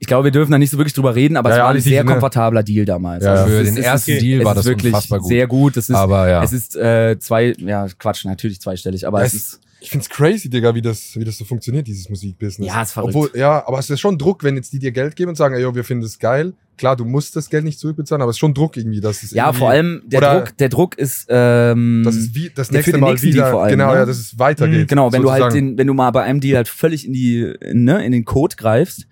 Ich glaube, wir dürfen da nicht so wirklich drüber reden, aber Ja, es ja, war ein alles sehr ne? komfortabler Deal damals. Ja, ja. Also Für den ist- ersten ist- Deal war ist das wirklich unfassbar gut. sehr gut. Es ist, Aber ja. es ist äh, zwei, ja Quatsch, natürlich zweistellig, aber Ja, es es- ist Ich find's crazy, Digga, wie das, wie das so funktioniert, dieses Musikbusiness. Ja, ist verrückt. Obwohl, ja, aber es ist schon Druck, wenn jetzt die dir Geld geben und sagen, ey, yo, wir finden es geil. Klar, du musst das Geld nicht zurückbezahlen, aber es ist schon Druck irgendwie, dass es ja vor allem der Druck, der Druck ist ähm, dass es wie, das der für nächste den Mal wieder, vor allem, genau, ne? ja, dass es weitergeht. Mhm, Genau, wenn du halt sozusagen. den, wenn du mal bei einem Deal halt völlig in die, ne, in den Code greifst,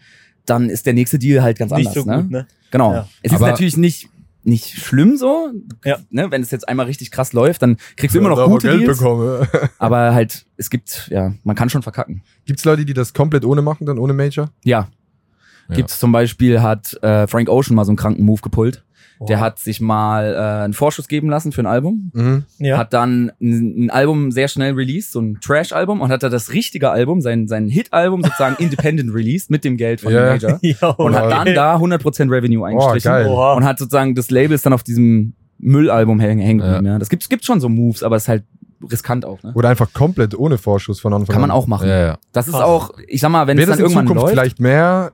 dann ist der nächste Deal halt ganz Nicht anders, so ne? gut, ne? Genau. Ja. Es ist Aber- natürlich nicht nicht schlimm so, Ja. ne, wenn es jetzt einmal richtig krass läuft, dann kriegst du immer noch gute Geld Deals, bekomme. aber halt es gibt ja, man kann schon verkacken. Gibt's Leute, die das komplett ohne machen, dann ohne Major? Ja. Ja. Gibt's zum Beispiel hat äh, Frank Ocean mal so einen kranken Move Der hat sich mal äh, einen Vorschuss geben lassen für ein Album, Mhm. ja. hat dann ein, ein Album sehr schnell released, so ein Trash-Album und hat da das richtige Album, sein, sein Hit-Album sozusagen independent released mit dem Geld von Ja. dem Major ja, und hat dann da 100% Revenue eingestrichen geil. Oha. und hat sozusagen das Label ist dann auf diesem Müllalbum hängen, hängen geblieben. Ja. Das gibt, gibt schon so Moves, aber es ist halt riskant auch. Ne? Oder einfach komplett ohne Vorschuss von Anfang Kann man an. auch machen. Ja, ja. Das ist Krass. auch, ich sag mal, wenn es Wird dann das in irgendwann Zukunft läuft, vielleicht mehr,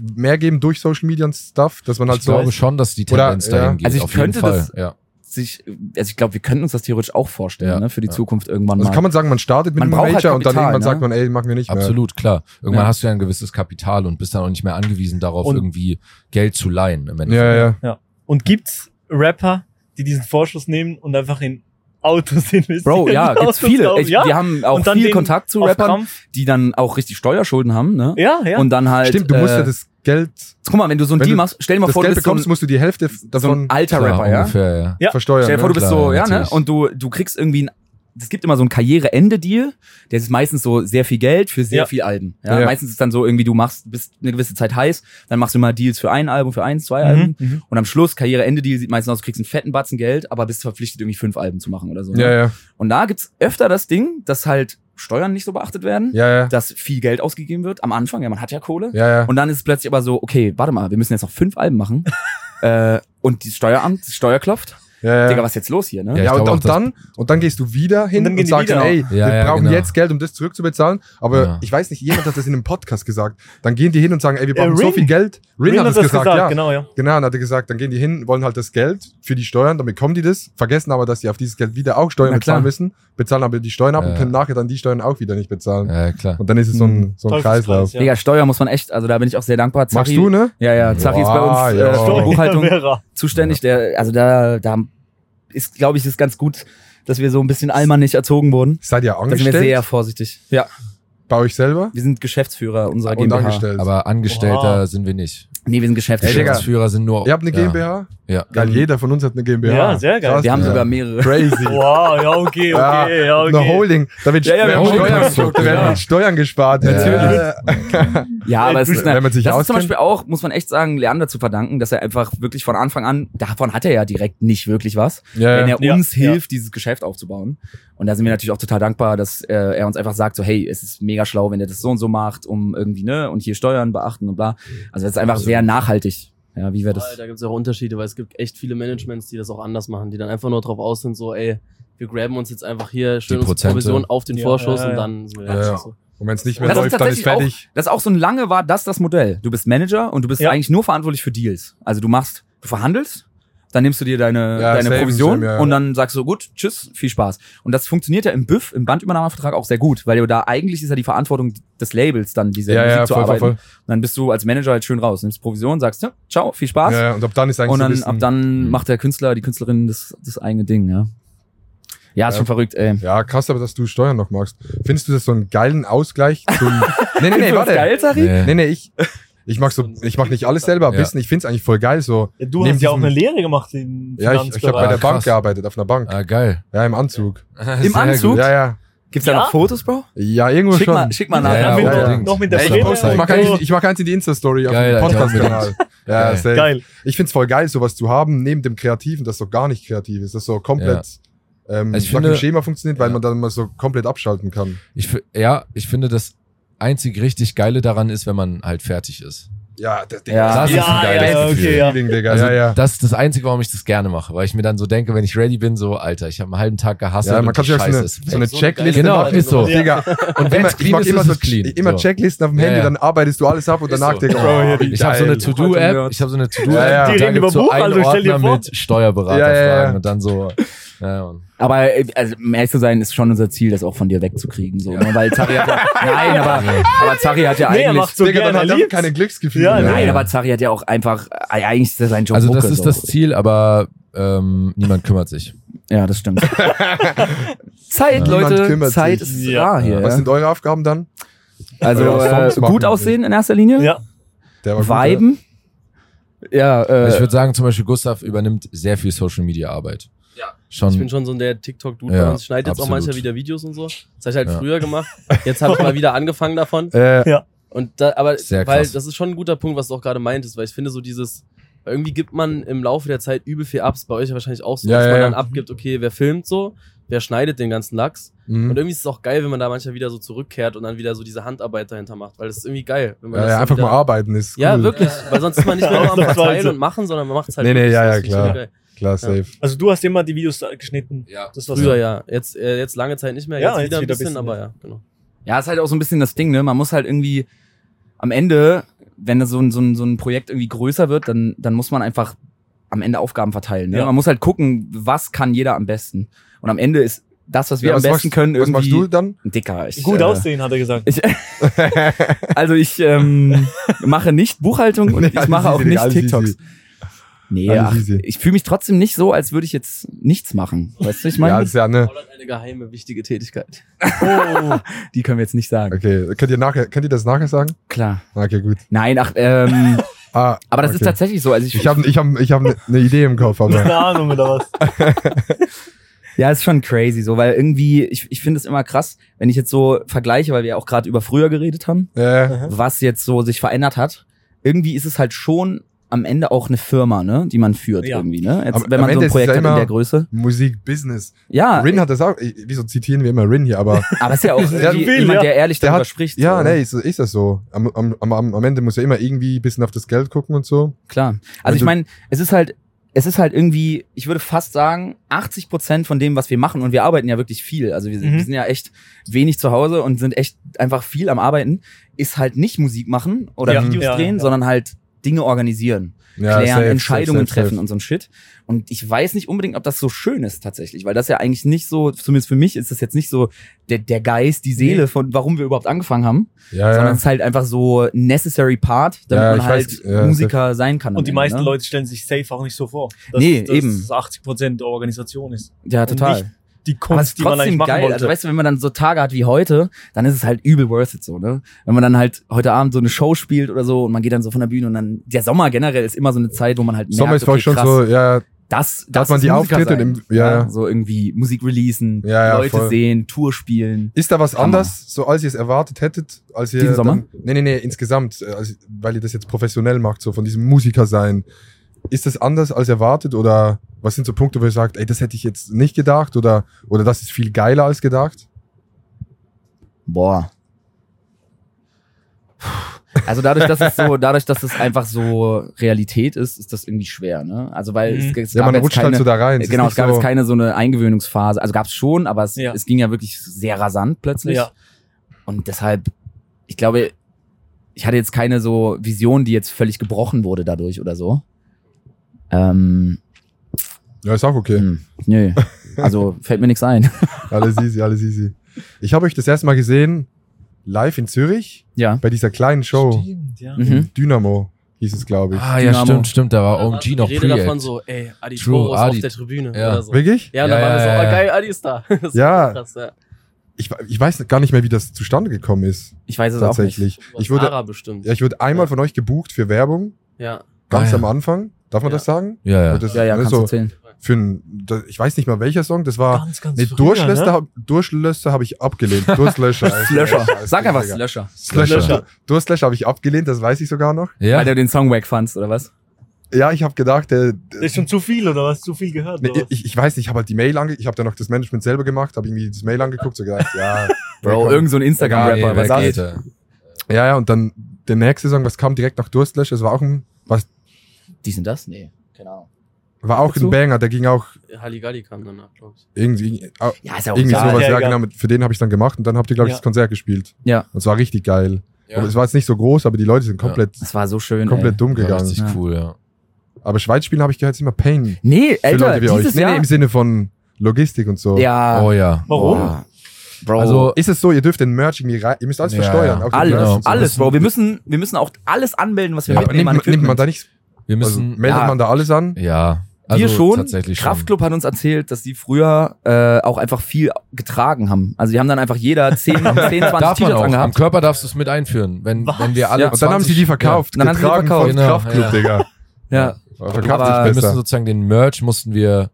mehr geben durch Social Media und Stuff, dass man halt Ich so. glaube schon, dass die Oder, Tendenz ja. dahin geht. Also ich auf jeden könnte Fall. das- ja. sich, also ich glaube, wir könnten uns das theoretisch auch vorstellen, Ja, ne, für die ja. Zukunft irgendwann Also mal. kann man sagen, man startet mit Man einem halt Major und dann Kapital, irgendwann ne? sagt man, ey, machen wir nicht mehr. Absolut, klar. Irgendwann Ja. hast du ja ein gewisses Kapital und bist dann auch nicht mehr angewiesen darauf, Und- irgendwie Geld zu leihen. Im Endeffekt. Ja, ja. Und gibt's Rapper, die diesen Vorschuss nehmen und einfach in Autos investieren? Bro, ja, gibt's Autos viele. kaufen? Ich, ja? Wir haben auch Und dann viel Kontakt zu Rappern, Krampf? die dann auch richtig Steuerschulden haben, ne? Ja, ja. Und dann halt. Stimmt, du musst äh, ja das Geld, Guck mal, wenn du so ein Deal du machst, stell dir mal vor, du Geld bist so ein, bekommst, musst du die Hälfte so davon ein alter Klar, Rapper, ja? ungefähr, ja. Ja. versteuern. Stell dir vor, ne? du bist Klar, so, ja, ne? Und du, du kriegst irgendwie ein, es gibt immer so ein Karriereende-Deal, der ist meistens so sehr viel Geld für sehr Ja. viel Alben. Ja? Ja. Meistens ist dann so irgendwie, du machst, bist eine gewisse Zeit heiß, dann machst du mal Deals für ein Album, für eins, zwei Alben. Mhm, mhm. Und am Schluss, Karriereende-Deal sieht meistens aus, du kriegst einen fetten Batzen Geld, aber bist verpflichtet, irgendwie fünf Alben zu machen oder so. ne? Ja, ja, Und da gibt's öfter das Ding, dass halt Steuern nicht so beachtet werden, ja, ja, dass viel Geld ausgegeben wird am Anfang, ja, man hat ja Kohle. ja, ja. Und dann ist es plötzlich aber so, okay, warte mal, wir müssen jetzt noch fünf Alben machen. äh, und die Steueramt, die Steuer klopft. Ja, ja. Digga, was ist jetzt los hier, ne? Ja, Ja, und, und dann und dann gehst du wieder hin Und dann und, sagst, ey, Ja, wir ja, brauchen genau. jetzt Geld, um das zurückzubezahlen. Aber Ja. ich weiß nicht, jemand hat das in einem Podcast gesagt. Dann gehen die hin und sagen, ey, wir Äh, brauchen so Rin. viel Geld. Rin, hat das gesagt, ja. genau, ja. Genau, und hat er gesagt, dann gehen die hin, wollen halt das Geld für die Steuern, dann bekommen die das, vergessen aber, dass sie auf dieses Geld wieder auch Steuern Na klar. bezahlen müssen, bezahlen aber die Steuern ab und können nachher dann die Steuern auch wieder nicht bezahlen. Ja, klar. Und dann ist es so ein, so ein Kreislauf. ja. Digga, Steuer muss man echt, also da bin ich auch sehr dankbar. Machst du, ne? Ja, ja, Zachi ist bei uns äh, Buchhaltung zuständig. Der, also da, da ist, glaube ich, ist ganz gut, dass wir so ein bisschen allmannig erzogen wurden. Seid ihr Da sind wir angestellt sehr vorsichtig. Ja, bei euch selber? wir sind Geschäftsführer unserer Und GmbH. angestellt. Aber Angestellter Oha. sind wir nicht. Nee, wir sind Geschäftsführer. Geschäftsführer sind nur. Ihr habt eine. GmbH? Ja. Geil, jeder von uns hat eine GmbH. Ja, sehr geil. Krass, wir haben ja. sogar mehrere. Crazy. Wow, ja, okay, okay, ja, okay. Eine Holding. Da wird, Ja, ja, Steuern, da werden Ja. Steuern gespart. Ja. Natürlich. Ja, aber es ist, wenn eine, man sich das ist zum. Beispiel auch, muss man echt sagen, Leander zu verdanken, dass er einfach wirklich von Anfang an, davon hat er ja direkt nicht wirklich was, Ja, wenn ja. er Ja, uns ja. hilft, dieses Geschäft aufzubauen. Und da sind wir natürlich auch total dankbar, dass äh, er uns einfach sagt, so hey, es ist mega schlau, wenn ihr das so und so macht, um irgendwie, ne, und hier Steuern beachten und bla. Also das ist einfach sehr nachhaltig. Ja, wie wäre Da, das? da gibt es auch Unterschiede, weil es gibt echt viele Managements, die das auch anders machen, die dann einfach nur drauf aus sind, so, ey, wir graben uns jetzt einfach hier schön unsere. Provision auf den Ja, Vorschuss ja, ja. und dann so, Ja, ja. so. Und wenn es nicht mehr Das ist läuft, dann ist tatsächlich auch- fertig. Das ist auch so ein lange war das das Modell. Du bist Manager und du bist Ja. eigentlich nur verantwortlich für Deals. Also du machst, du verhandelst, dann nimmst du dir deine, Ja, deine Provision same, ja, und dann sagst du, gut, tschüss, viel Spaß. Und das funktioniert ja im BÜF, im Bandübernahmevertrag auch sehr gut, weil da eigentlich ist ja die Verantwortung des Labels dann diese Ja, Musik ja, zu voll, voll, arbeiten. voll. Und dann bist du als Manager halt schön raus, nimmst Provision, sagst, ja, ciao, viel Spaß. Ja, und ab dann ist eigentlich und dann, ab dann Mhm. macht der Künstler, die Künstlerin das, das eigene Ding, ja. Ja, ist Ja. schon verrückt, ey. Ja, krass, aber dass du Steuern noch magst. Findest du das so einen geilen Ausgleich zum. nee, nee, nee, warte. geil, Sari? Nee. Nee, nee, ich. Ich mach so, ich mach nicht alles selber, ein Ja. bisschen. Ich find's eigentlich voll geil, so. Ja, du hast ja auch eine Lehre gemacht im Ja, ich, ich habe bei der Ah, Bank krass. gearbeitet, auf einer Bank. Ah, geil. Ja, im Anzug. Im Sehr Anzug? gut. Ja, ja. Gibt's da Ja? noch Fotos, Bro? Ja, irgendwo Schick schon. mal, schick mal Ja, nachher. ja, der- unbedingt. noch mit der Ja, ich, poste, ich, mach eins, ich mach eins in die Insta-Story auf dem Podcast-Kanal. Ja, Geil. Geil. Ich find's voll geil, sowas zu haben, neben dem Kreativen, das so gar nicht kreativ ist, das so komplett ähm, Also ich nach finde- dem Schema funktioniert, weil Ja. man dann mal so komplett abschalten kann. Ich, ja, ich finde, das einzig richtig Geile daran ist, wenn man halt fertig ist. Ja, das, Ja. Das ist ein Ja, geiles ja, Gefühl. okay, ja. Feeling, Digga. Also ja, ja. das ist das Einzige, warum ich das gerne mache, weil ich mir dann so denke, wenn ich ready bin, so, Alter, ich habe einen halben Tag gehasselt Ja, man und kann auch so Scheiße eine, ist so eine Checkliste Genau, machen. ist so. Digga. Und wenn's immer, ich clean ist, immer ist so es clean. immer So. Checklisten auf dem Ja, Handy, ja. dann arbeitest du alles ab und Ist danach so. denkst du, oh, hier wie die- Ich habe so eine. To-Do-App, ich habe so eine To-Do-App, Ja, ja. Die reden über so einen Buchhaltung, stell dir vor. mit Steuerberaterfragen Ja, ja, ja. und dann so. Ja, Aber äh, also, um ehrlich zu sein, ist schon unser Ziel, das auch von dir wegzukriegen. So, Ja. ne? Weil Zari hat ja. Nein, aber, aber Zari hat ja Nee, er eigentlich. macht so Digga, dann hat er er keine Glücksgefühle. Ja, mehr. Nein, aber Zari hat ja auch einfach. Äh, eigentlich ist das sein Job. also das ist so. das Ziel, aber ähm, niemand kümmert sich. Ja, das stimmt. Zeit, Niemand Leute. Zeit sich. ist Ja. rar hier. Was Ja. sind eure Aufgaben dann? Also äh, gut aussehen in erster Linie. Ja. Der war gut, Viben. Ja, äh, ich würde sagen, zum Beispiel Gustav übernimmt sehr viel Social Media Arbeit. Ja. Schon. Ich bin schon so der TikTok-Dude Ja, bei uns. Ich schneide jetzt auch manchmal wieder Videos und so. Das habe ich halt Ja. früher gemacht. Jetzt habe ich mal wieder angefangen davon. ja. Äh, Und da, aber Sehr weil krass. das ist schon ein guter Punkt, was du auch gerade meintest, weil ich finde so dieses, weil irgendwie gibt man im Laufe der Zeit übel viel Ups, bei euch ja wahrscheinlich auch so, Ja, dass ja, man ja. dann abgibt, okay, wer filmt so, wer schneidet den ganzen Lachs. mhm. Und irgendwie ist es auch geil, wenn man da manchmal wieder so zurückkehrt und dann wieder so diese Handarbeit dahinter macht, weil das ist irgendwie geil. Wenn man ja, das ja, so einfach wieder, mal arbeiten ist cool. Ja, wirklich, weil sonst ist man nicht mehr nur am Ausnahmsweise. Verteilen und machen, sondern man macht es halt Nee, nee, ja, ja, klar. Klar, safe. Also du hast immer die Videos geschnitten. Ja. Das war Früher ja, jetzt, äh, jetzt lange Zeit nicht mehr, Ja, jetzt, jetzt wieder ein bisschen, bisschen, aber ja. ja, genau. Ja, ist halt auch so ein bisschen das Ding, ne? Man muss halt irgendwie am Ende, wenn das so ein, so ein, so ein Projekt irgendwie größer wird, dann, dann muss man einfach am Ende Aufgaben verteilen. Ne? Ja. Man muss halt gucken, was kann jeder am besten. Und am Ende ist das, was wir Ja, am was besten machst, können, was irgendwie. machst du dann? Dicker. Ich, Gut äh, aussehen, hat er gesagt. Ich, also ich ähm, mache nicht Buchhaltung und Nee, ich mache auch nicht TikToks. easy. Nee, ach, ich fühle mich trotzdem nicht so, als würde ich jetzt nichts machen. Weißt du, ich Ja, meine, das ist ja ne. Hat eine geheime, wichtige Tätigkeit. Oh. die können wir jetzt nicht sagen. Okay, könnt ihr nachher, könnt ihr das nachher sagen? Klar. Okay, gut. Nein, ach, ähm, Ah, aber das okay. ist tatsächlich so. Also ich, Ich habe ich hab, ich hab ne, ne Idee im Kopf, aber. Keine Ahnung oder was. Ja, ist schon crazy so, weil irgendwie, ich, ich finde es immer krass, wenn ich jetzt so vergleiche, weil wir ja auch gerade über früher geredet haben, Äh, was jetzt so sich verändert hat. Irgendwie ist es halt schon am Ende auch eine Firma, ne, die man führt Ja. irgendwie, ne? Jetzt, Am- wenn am man so Ende ein ist es Projekt ja hat in immer- der Größe. Musik, Business. Ja, Rin hat das auch. ich- Wieso zitieren wir immer Rin hier? Aber aber ist ja auch Ja, jemand, der ehrlich Der darüber hat- spricht. ja, so. nee, ist, ist das so. Am, am, am, am Ende muss ja immer irgendwie ein bisschen auf das Geld gucken und so. Klar. Wenn Also ich meine, es ist halt, es ist halt irgendwie, ich würde fast sagen, 80 Prozent von dem, was wir machen, und wir arbeiten ja wirklich viel. Also wir, sind- Mhm. wir sind ja echt wenig zu Hause und sind echt einfach viel am Arbeiten, ist halt nicht Musik machen oder Ja, Videos ja, drehen, ja. sondern halt Dinge organisieren, Ja, klären, safe, Entscheidungen safe, safe, treffen und so ein Shit. Und ich weiß nicht unbedingt, ob das so schön ist tatsächlich, weil das ja eigentlich nicht so, zumindest für mich ist das jetzt nicht so der, der Geist, die Seele Nee. von warum wir überhaupt angefangen haben, Ja, sondern ja. es ist halt einfach so necessary part, damit Ja, man ich halt weiß, ja, Musiker sein kann. Und die Ende, meisten ne? Leute stellen sich safe auch nicht so vor. Dass, Nee, dass eben. es 80% der Organisation ist. Ja, Und total. Die Aber es Kunst, ist die man eigentlich trotzdem machen geil. wollte. Also weißt du, wenn man dann so Tage hat wie heute, dann ist es halt übel worth it so, ne? Wenn man dann halt heute Abend so eine Show spielt oder so und man geht dann so von der Bühne und dann der Sommer generell ist immer so eine Zeit, wo man halt merkt, Sommer ist voll okay, schon krass, so, ja, das, da das hat man ist die Musiker Auftritte im- ja, ja. so irgendwie Musik releasen, Ja, ja, Leute voll. sehen, Tour spielen. Ist da was Hammer. anders, so als ihr es erwartet hättet, als ihr Diesen Sommer? Dann, nee, nee, nee, insgesamt, äh, als, weil ihr das jetzt professionell macht, so von diesem Musiker sein. Ist das anders als erwartet oder was sind so Punkte, wo ihr sagt, ey, das hätte ich jetzt nicht gedacht oder oder das ist viel geiler als gedacht? Boah. Also dadurch, dass es so, dadurch, dass es einfach so Realität ist, ist das irgendwie schwer, ne? Also weil Mhm. es, es Ja, gab man jetzt rutscht keine, halt so da rein. ist genau, es gab so, jetzt keine so eine Eingewöhnungsphase. Also gab es schon, aber es, Ja. es ging ja wirklich sehr rasant plötzlich. Ja. Und deshalb, ich glaube, ich hatte jetzt keine so Vision, die jetzt völlig gebrochen wurde dadurch oder so. Ähm, Ja, ist auch okay. hm, nö. Also fällt mir nichts ein. Alles easy, alles easy. Ich habe euch das erste Mal gesehen, live in Zürich, Ja. bei dieser kleinen Show. Stimmt, ja. Mhm. Dynamo hieß es, glaube ich. Ah, ja, Dynamo. stimmt, stimmt. Da war Da war OMG noch Rede davon so, ey, Adi True, Adi. auf der Tribüne Ja. oder so. Wirklich? Ja, dann Ja, waren wir so, ja, oh ja. geil, Adi ist da. Das Ja. krass, ja. Ich, ich weiß gar nicht mehr, wie das zustande gekommen ist. Ich weiß es auch nicht. Tatsächlich. Ich wurde, Ara bestimmt. ja, ich wurde einmal von euch gebucht für Werbung, Ja. ganz Ah, ja. am Anfang. Darf man Ja. das sagen? Ja, ja. Das, Ja, ja, kannst du so erzählen. für ein, ich weiß nicht mal welcher Song, das war. Ganz, ganz Ne, früher, Durchlösser, ne? hab- habe ich abgelehnt. Durstlöscher. Alter. Löscher. Scheiße, Sag einfach Digga. Löscher. Löscher. Löscher. Durstlöscher habe ich abgelehnt, das weiß ich sogar noch. Ja, Weil du den Song wack fandst, oder was? Ja, ich habe gedacht, der, Das ist schon zu viel, oder was? Zu viel gehört, Ne, was? ich, ich weiß nicht, ich habe halt die Mail ange... Ich habe dann noch das Management selber gemacht, habe irgendwie das Mail angeguckt, so gedacht, ja. Bro, irgend so ein nee, Instagram-Rapper. weg, was geht? Ja, ja, und dann der nächste Song, was kam direkt nach Durstlöscher, das war auch ein, was, Dies und das? Nee, keine Ahnung. war auch Dazu? ein Banger, der ging auch Halligalli kam danach, glaube ich. irgendwie, au- Ja, ist ja auch irgendwie sowas, Ja, genau, mit- für den habe ich dann gemacht und dann habt ihr, glaube ich, Ja. das Konzert gespielt. Ja. Und es war richtig geil. Ja. Aber es war jetzt nicht so groß, aber die Leute sind komplett, Das war so schön. komplett ey. dumm War gegangen. richtig Ja. cool, ja. Aber Schweiz spielen habe ich gehört, ist immer Pain. Nee, Für Alter, Leute wie euch. dieses Nee, Jahr. nee, im Sinne von Logistik und so. ja. Oh ja. Warum? Boah. Bro, Also, Ist es so, ihr dürft den Merch irgendwie rein, ihr müsst alles Ja, versteuern. ja. auch den alles, so. alles, Bro. Wir müssen, wir müssen auch alles anmelden, was wir Ja, mitnehmen nimmt, nimmt man da nicht, wir also müssen, meldet ja. man da alles an? ja. Also wir schon. Tatsächlich schon. Kraftclub hat uns erzählt, dass die früher äh, auch einfach viel getragen haben. Also die haben dann einfach jeder 10, 10 20 Darf T-Shirts auch. Am angehabt. Körper darfst du es mit einführen. Wenn, Was? wenn wir alle Ja, Und dann haben sie 20 die verkauft. Ja, dann haben sie die getragen verkauft. Genau, Kraftclub, ja. Digga. Ja. Verkauft Aber sich Wir müssen sozusagen den Merch mussten wir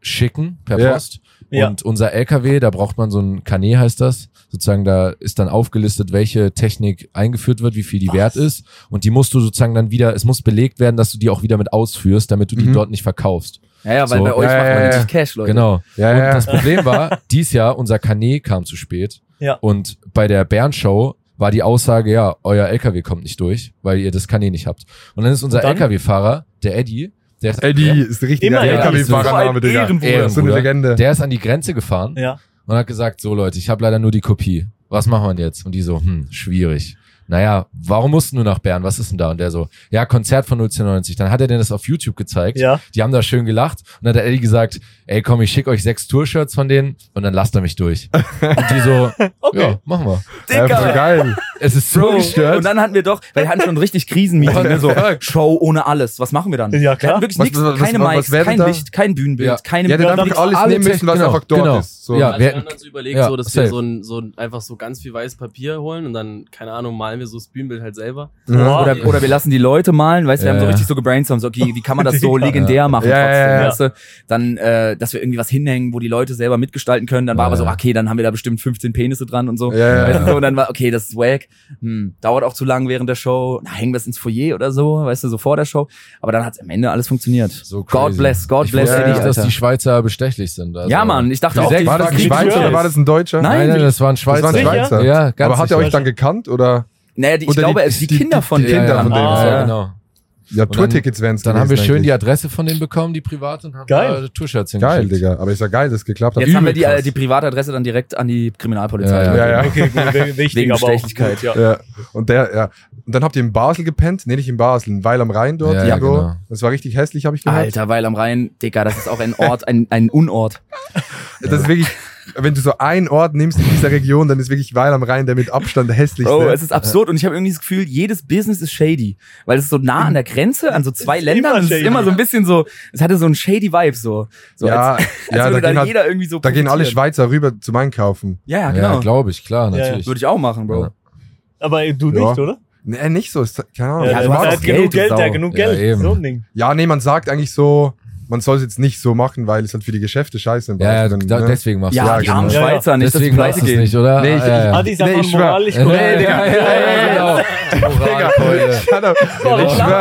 schicken per Ja. Post. Ja. Und unser LKW, da braucht man so ein Kanet, heißt das. Sozusagen, da ist dann aufgelistet, welche Technik eingeführt wird, wie viel die Was? wert ist. Und die musst du sozusagen dann wieder, es muss belegt werden, dass du die auch wieder mit ausführst, damit du die Mhm. dort nicht verkaufst. Ja, ja, weil So. bei euch Ja, macht ja, man ja. natürlich Cash, Leute. Genau. Ja, und ja. das Problem war, dies Jahr, unser Kanet kam zu spät. Ja. Und bei der Bern-Show war die Aussage, ja, euer LKW kommt nicht durch, weil ihr das Kanet nicht habt. Und dann ist unser? LKW-Fahrer, der Eddie, der ist, Eddie der, ist Immer Eddie. LKW-Fahrername, Digga. Ehrenbruder. So eine. Legende. der ist an die Grenze gefahren Ja. Und hat gesagt, so Leute, ich habe leider nur die Kopie. Was machen wir jetzt? Und die so, hm, schwierig. Naja, warum mussten du nach Bern? Was ist denn da? Und der so, ja, Konzert von 090. Dann hat er denen das auf YouTube gezeigt. Ja. Die haben da schön gelacht. Und dann hat der Eddie gesagt, ey, komm, ich schicke euch sechs Tour-Shirts von denen und dann lasst er mich durch. Und die so, Okay. ja, machen wir. Ja, voll geil. Es ist so Bro, gestört. und dann hatten wir doch, weil wir hatten schon richtig Krisenmeeting, ne, so Show ohne alles. Was machen wir dann? Ja, Wir klar. hatten wirklich nichts, keine was wäre kein da? Licht, kein Bühnenbild, Ja. keine Ja, der Ja, darf dann alles alle nehmen müssen, was Technik- einfach dort genau. ist. So. Ja. Also wir wir haben dann so überlegt, ja, so, dass safe. wir so ein, so ein, einfach so ganz viel weißes Papier holen und dann, keine Ahnung, malen wir so das Bühnenbild halt selber. Ja. Oder, oder wir lassen die Leute malen, weißt du, wir haben so richtig so gebrainstormt, so, okay, wie kann man das so legendär machen trotzdem, ja. weißt du? Dann, äh, dass wir irgendwie was hinhängen, wo die Leute selber mitgestalten können, dann war Ja, aber so, okay, dann haben wir da bestimmt 15 Penisse dran und so. Weißt du, so, und dann war, okay, das ist wack, hm, dauert auch zu lang während der Show, na, hängen wir es ins Foyer oder so, weißt du, so vor der Show. Aber dann hat's am Ende alles funktioniert. So God bless, God ich bless Ja, nicht, dass die Schweizer bestechlich sind. Also, Ja, Mann, ich dachte auch, die- War das ein Schweizer oder war das ein Deutscher? Nein, Nein, nein, das war ein Das war Schweizer. ein? Schweizer. Ja, ganz Aber hat er euch dann gekannt oder? Naja, die, ich Oder glaube, die- es die, die- Kinder von die denen. Kinder ja. von denen, Ah, ja, ja. genau. Ja, dann- Tourtickets wären es Dann haben wir schön die eigentlich. Adresse von denen bekommen, die privat, und haben Geil. da Tourshirts Geil, hingeschickt. Digga. Aber ist ja geil, dass es geklappt hat. Jetzt haben wir Übel die, äh, krass. die Privatadresse dann direkt an die Kriminalpolizei. Ja, Ja, ja. Okay, gut, w- wichtig, Wegen aber Bestechlichkeit. ja. Ja. Und der, ja. Und dann habt ihr in Basel gepennt? Nee, nicht in Basel, in Weil am Rhein dort. Ja, ja, irgendwo. genau. Das war richtig hässlich, habe ich gehört. Alter, weil am Rhein, Digga, das ist auch ein Ort, ein, ein Unort. Das ist wirklich, wenn du so einen Ort nimmst in dieser Region, dann ist wirklich Weil am Rhein der mit Abstand der hässlichste. Bro, es ist absurd und ich habe irgendwie das Gefühl, jedes Business ist shady, weil es ist so nah an der Grenze, an so zwei ist Ländern, immer es ist immer so ein bisschen so, es hatte so einen shady Vibe so. so ja, als, als ja, würde da da gehen, halt, jeder irgendwie so da gehen alle. Schweizer rüber zum Einkaufen. Ja, ja, Ja, genau. glaube ich, klar, Ja, ja. natürlich. Würde ich auch machen, Bro. Ja. Aber du Ja. nicht, oder? Nee, nicht so. Ist, keine Ahnung. Ja, Ja, du der machst hat mag's. auch genug Geld, Geld, Sau. genug Ja, Geld. eben. So ein Ding. ja, nee, man sagt eigentlich so, man soll es jetzt nicht so machen, weil es halt für die Geschäfte scheiße ist. Ja, ja, Dann, da, ne? deswegen machst Ja, du die genau. armen Ja, ja. Schweizer, nicht, Deswegen dass die du es pleite nicht, oder? Nee, ich- ja, ja. Adi ist Nee, ich schwör. moralisch Nee, korrekt. ja, ja, ja, genau.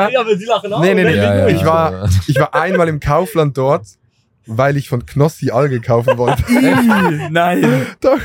Ja, sie lachen auch. Nee, nee, nee. ne? Ja, ja, Ich ja. war, ich war einmal im Kaufland dort, weil ich von Knossi Alge kaufen wollte. Nein. Doch,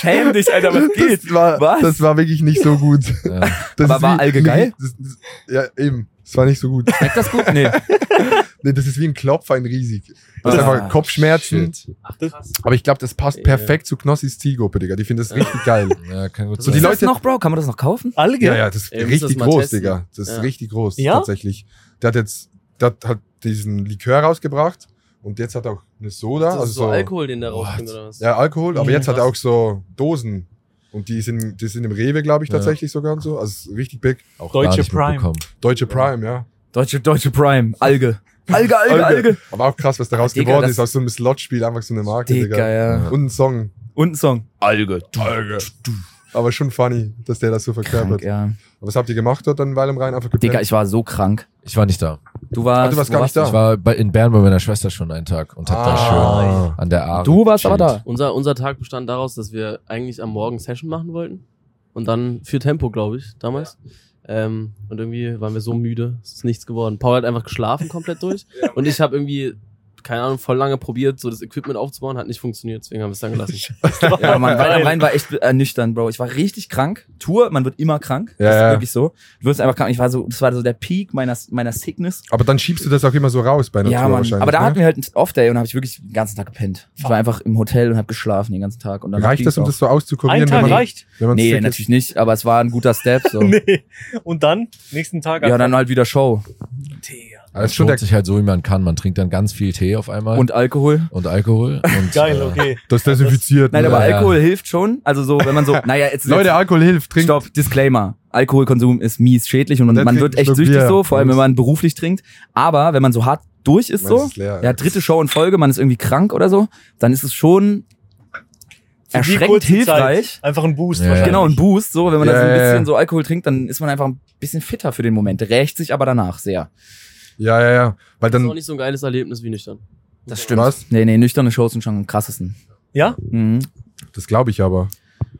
Schäm dich, Alter, was geht? Das war, Was? das war wirklich nicht so gut. Ja. Das Aber war wie- Alge geil? Das, das, ja, eben. Das war nicht so gut. Schmeckt das gut? Nee. Nee, das ist wie ein Klopfer in riesig. Das ist Ah, einfach Kopfschmerzen. Shit. Ach, krass. Aber ich glaube, das passt Ja. perfekt zu Knossis Zielgruppe, Digga. Die finden das richtig geil. Ja, kann gut So, die Ist das Leute- noch, Bro? Kann man das noch kaufen? Alge? Ja, ja, das ist Ey, richtig das groß, testen. Digga. Das ist Ja. richtig groß, Ja? tatsächlich. Der hat jetzt, der hat diesen Likör rausgebracht und jetzt hat er auch eine Soda. Also so, so Alkohol, den der rausbringt, oder was? Ja, Alkohol, aber Mhm, jetzt hat er auch so Dosen. Und die sind, die sind im Rewe, glaube ich, Ja. tatsächlich sogar und so. Also richtig big. Auch Deutsche Prime. Deutsche Prime, ja. Deutsche, Deutsche Prime. Alge. Alge, Alge, Alge. Aber auch krass, was daraus Digga, geworden ist. Aus so einem Slot-Spiel einfach so eine Marke, Digga. Digga, ja. Und ein Song. Und ein Song. Alge. Aber schon funny, dass der das so verkörpert. Krank, ja. Aber was habt ihr gemacht dort dann Weil im Rhein? Einfach gepennt? Digga, ich war so krank. Ich war nicht da. Du warst, Ah, du warst gar nicht da. Ich war bei, in Bern bei meiner Schwester schon einen Tag und hab da Ah. schön an der Aare Du warst aber da. Unser, unser Tag bestand daraus, dass wir eigentlich am Morgen Session machen wollten. Und dann für Tempo, glaube ich, damals. Ähm, und irgendwie waren wir so müde, es ist nichts geworden. Paul hat einfach geschlafen komplett durch. und ich habe irgendwie, keine Ahnung, voll lange probiert, so das Equipment aufzubauen, hat nicht funktioniert, deswegen haben wir es dann gelassen. Ja, man, weil am. Rhein war echt ernüchternd, Bro. Ich war richtig krank. Tour, man wird immer krank. Ja, das ist ja. wirklich so. Du wirst einfach krank. Ich war so, das war so der Peak meiner, meiner Sickness. Aber dann schiebst du das auch immer so raus bei einer Ja, Tour Mann. wahrscheinlich. Aber da ne? hatten wir halt einen Off-Day und habe ich wirklich den ganzen Tag gepennt. Ich war einfach im Hotel und habe geschlafen den ganzen Tag. Und dann Reicht das, um das so auszukurieren, Ein Tag wenn man, reicht. wenn man Nee, sick ist? natürlich nicht, aber es war ein guter Step. So. Nee. Und dann, nächsten Tag. Ja, dann halt wieder Show. Digga. Das Es ist schon sich halt so, wie man kann. Man trinkt dann ganz viel Tee auf einmal Und Alkohol. und Alkohol. Und, Geil, äh, okay. das desinfiziert. Nein, ne? aber Ja, ja. Alkohol hilft schon. Also so, wenn man so, naja, jetzt, Leute, Alkohol hilft, trinkt. Stopp, Disclaimer. Alkoholkonsum ist mies schädlich und Und man wird echt süchtig Bier. so, vor allem wenn man beruflich trinkt. Aber wenn man so hart durch ist Man so, ist leer. ja, dritte Show in Folge, man ist irgendwie krank oder so, dann ist es schon Für erschreckend hilfreich. Zeit Einfach ein Boost Ja, ja. wahrscheinlich. Genau, ein Boost, so, wenn man Ja, da so ein ja, bisschen ja. so Alkohol trinkt, dann ist man einfach ein bisschen fitter für den Moment. Rächt sich aber danach sehr. Ja, ja, ja. Weil Das ist auch dann, nicht so ein geiles Erlebnis wie nüchtern. Das stimmt. Was? Nee, nee, nüchterne Shows sind schon am krassesten. Ja? Mhm. das glaube ich aber.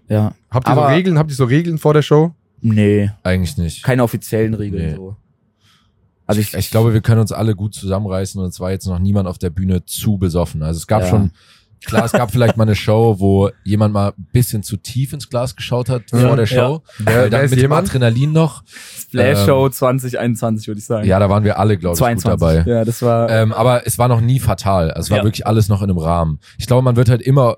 Ja. Habt ihr so Aber- Regeln? Habt ihr so Regeln vor der Show? Nee, Eigentlich nicht. keine offiziellen Regeln Nee. so. Also ich, Ich glaube, wir können uns alle gut zusammenreißen und es war jetzt noch niemand auf der Bühne zu besoffen. Also es gab Ja. schon, klar, es gab vielleicht mal eine Show, wo jemand mal ein bisschen zu tief ins Glas geschaut hat Ja. vor der Show. Wer- Weil wer dann mit dem jemand? Adrenalin noch. Splash ähm, Show 2021 würde ich sagen. Ja, da waren wir alle, glaube ich, gut 22. dabei. Ja, das war Ähm, aber es war noch nie fatal. Also Es war Ja. wirklich alles noch in einem Rahmen. Ich glaube, man wird halt immer,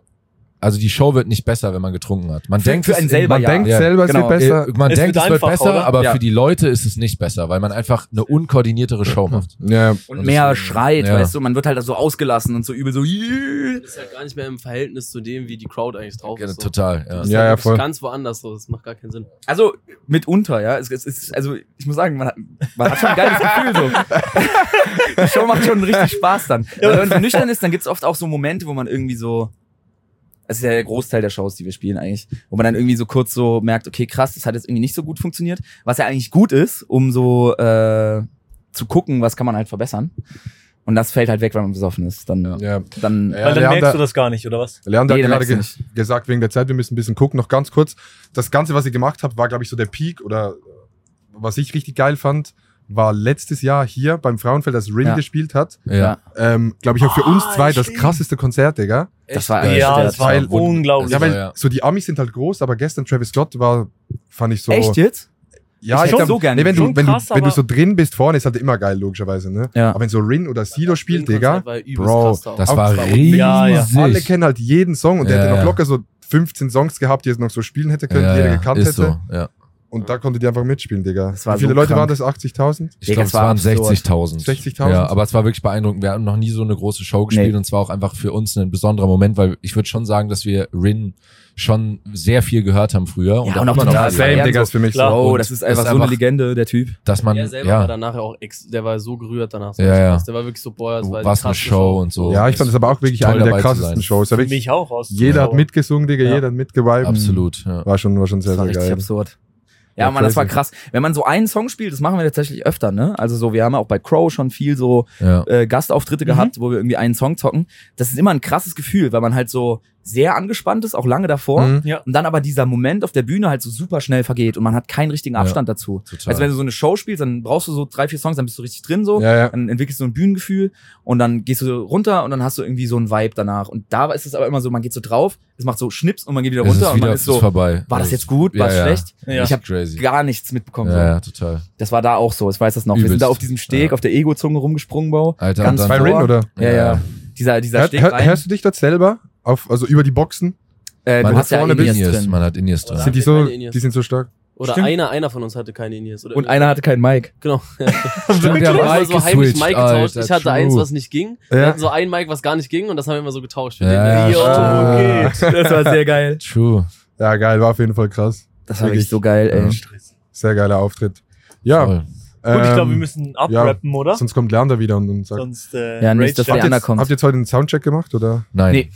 also die Show wird nicht besser, wenn man getrunken hat. Man Für- denkt für es einen in- selber Man ja. denkt Ja, selber, es genau. wird besser. Man Es denkt, wird es wird besser, oder? aber Ja. für die Leute ist es nicht besser, weil man einfach eine unkoordinierte Show macht. Ja, und Und mehr schreit, ja. weißt du, man wird halt so ausgelassen und so übel so. Das ist halt gar nicht mehr im Verhältnis zu dem, wie die Crowd eigentlich drauf Ja, ist. So. total, ja. Das ist Ja, ja, voll. ganz woanders so. Das macht gar keinen Sinn. Also mitunter, ja. Es, es ist, also ich muss sagen, man hat, man hat schon ein geiles Gefühl so. Die Show macht schon richtig Spaß dann. Wenn man nüchtern ist, dann gibt's oft auch so Momente, wo man irgendwie so. Das ist ja der Großteil der Shows, die wir spielen eigentlich, wo man dann irgendwie so kurz so merkt, okay, krass, das hat jetzt irgendwie nicht so gut funktioniert, was ja eigentlich gut ist, um so äh, zu gucken, was kann man halt verbessern. Und das fällt halt weg, wenn man besoffen ist. Dann, ja. dann Ja, Weil dann Leander- merkst du das gar nicht, oder was? Leander Nee, hat gerade ge gesagt, wegen der Zeit, wir müssen ein bisschen gucken. Noch ganz kurz. Das Ganze, was ihr gemacht habt, war, glaube ich, so der Peak oder was ich richtig geil fand, war letztes Jahr hier beim Frauenfeld, als Rin Ja. gespielt hat. Ja. Ähm, glaube ich, auch für uns Ah, zwei das krasseste Konzert, Digga. das war Ja, der- das war unglaublich. Ja, weil ja. so die Amis sind halt groß, aber gestern Travis Scott war, fand ich so. Echt jetzt? Ja, Ich ich, hätte glaub, so gerne nee, wenn, du, wenn, krass, du, wenn du so drin bist vorne, ist halt immer geil, logischerweise, ne? Ja. Aber wenn so Rin oder Sido spielt, Digga, war übelst Bro, krass. Das Auch war riesig. Ja, ja. alle kennen halt jeden Song und der Ja, hätte noch ja. locker so 15 Songs gehabt, die er noch so spielen hätte können, ja, die jeder ja, gekannt ist hätte. so, ja. Und da konnte die einfach mitspielen, Digga. War Wie viele so Leute krank. waren das? 80.000? Ich glaube, es war waren absurd. 60.000. 60.000? Ja, aber es war wirklich beeindruckend. Wir haben noch nie so eine große Show gespielt Nee. und es war auch einfach für uns ein besonderer Moment, weil ich würde schon sagen, dass wir Rin schon sehr viel gehört haben früher. Ja, und auch immer noch total viel same. Digga, ist für mich Klar. Oh, Und das ist einfach so eine Legende, der Typ. Dass man, er selber war ja, danach auch, ex der war so gerührt danach. so Ja, ja. Der war wirklich so, boah, das war was eine krasseste Show und so. Ja, ich fand das aber auch wirklich eine der krassesten. Shows. Für mich auch aus. jeder hat mitgesungen, Digga, jeder hat mitgeweibt. Absolut, ja. War schon, war schon sehr, war sehr richtig geil. absurd. Ja, Ja, Mann, das war krass. Wenn man so einen Song spielt, das machen wir tatsächlich öfter, ne? Also so, wir haben ja auch bei Crow schon viel so ja. äh, Gastauftritte Mhm. gehabt, wo wir irgendwie einen Song zocken. Das ist immer ein krasses Gefühl, weil man halt so sehr angespannt ist, auch lange davor. Mhm. Ja. Und dann aber dieser Moment auf der Bühne halt so super schnell vergeht und man hat keinen richtigen Ja. Abstand dazu. Total. Also wenn du so eine Show spielst, dann brauchst du so drei, vier Songs, dann bist du richtig drin so. Ja, ja. Dann entwickelst du ein Bühnengefühl und dann gehst du runter und dann hast du irgendwie so einen Vibe danach. Und da ist es aber immer so, man geht so drauf, es macht so Schnips und man geht wieder Es runter ist und wieder, man ist so, vorbei. war das jetzt ist- gut, war es ja, ja. schlecht? Ja. Ich habe crazy. gar nichts mitbekommen. ja, so. ja, total. Das war da auch so, ich weiß das noch. Wir sind Übelst. da auf diesem Steg, Ja. auf der Ego-Zunge rumgesprungen, Bro. Alter, Ganz Bei. Rin, oder? Ja, ja. Dieser, dieser Hör, Steg hör, hörst du dich dort selber? Auf, also über die Boxen? äh, man du hast ja vorne Inies Inies, drin. man hat Inies drin. Sind die wir so, die sind so stark? Oder Stimmt. einer, einer von uns hatte keine Inies. Oder Und einer hatte keinen Mic. Genau. Stimmt, Wir der Mic so heimlich Mic getauscht. Alter, ich hatte true. eins, was nicht ging. Wir Ja. hatten so ein Mic, was gar nicht ging und das haben wir immer so getauscht. Ja, ja, okay. Das war sehr geil. True. Ja, geil, war auf jeden Fall krass. Das war Wirklich. wirklich so geil, ey. Ja. Sehr geiler Auftritt. Ja. Gut, ich glaube, wir ähm, müssen abrappen, oder? sonst kommt Leander wieder und, und sagt. Sonst äh, Ja, nicht, dass habt ihr jetzt heute einen Soundcheck gemacht oder Nein. Nee.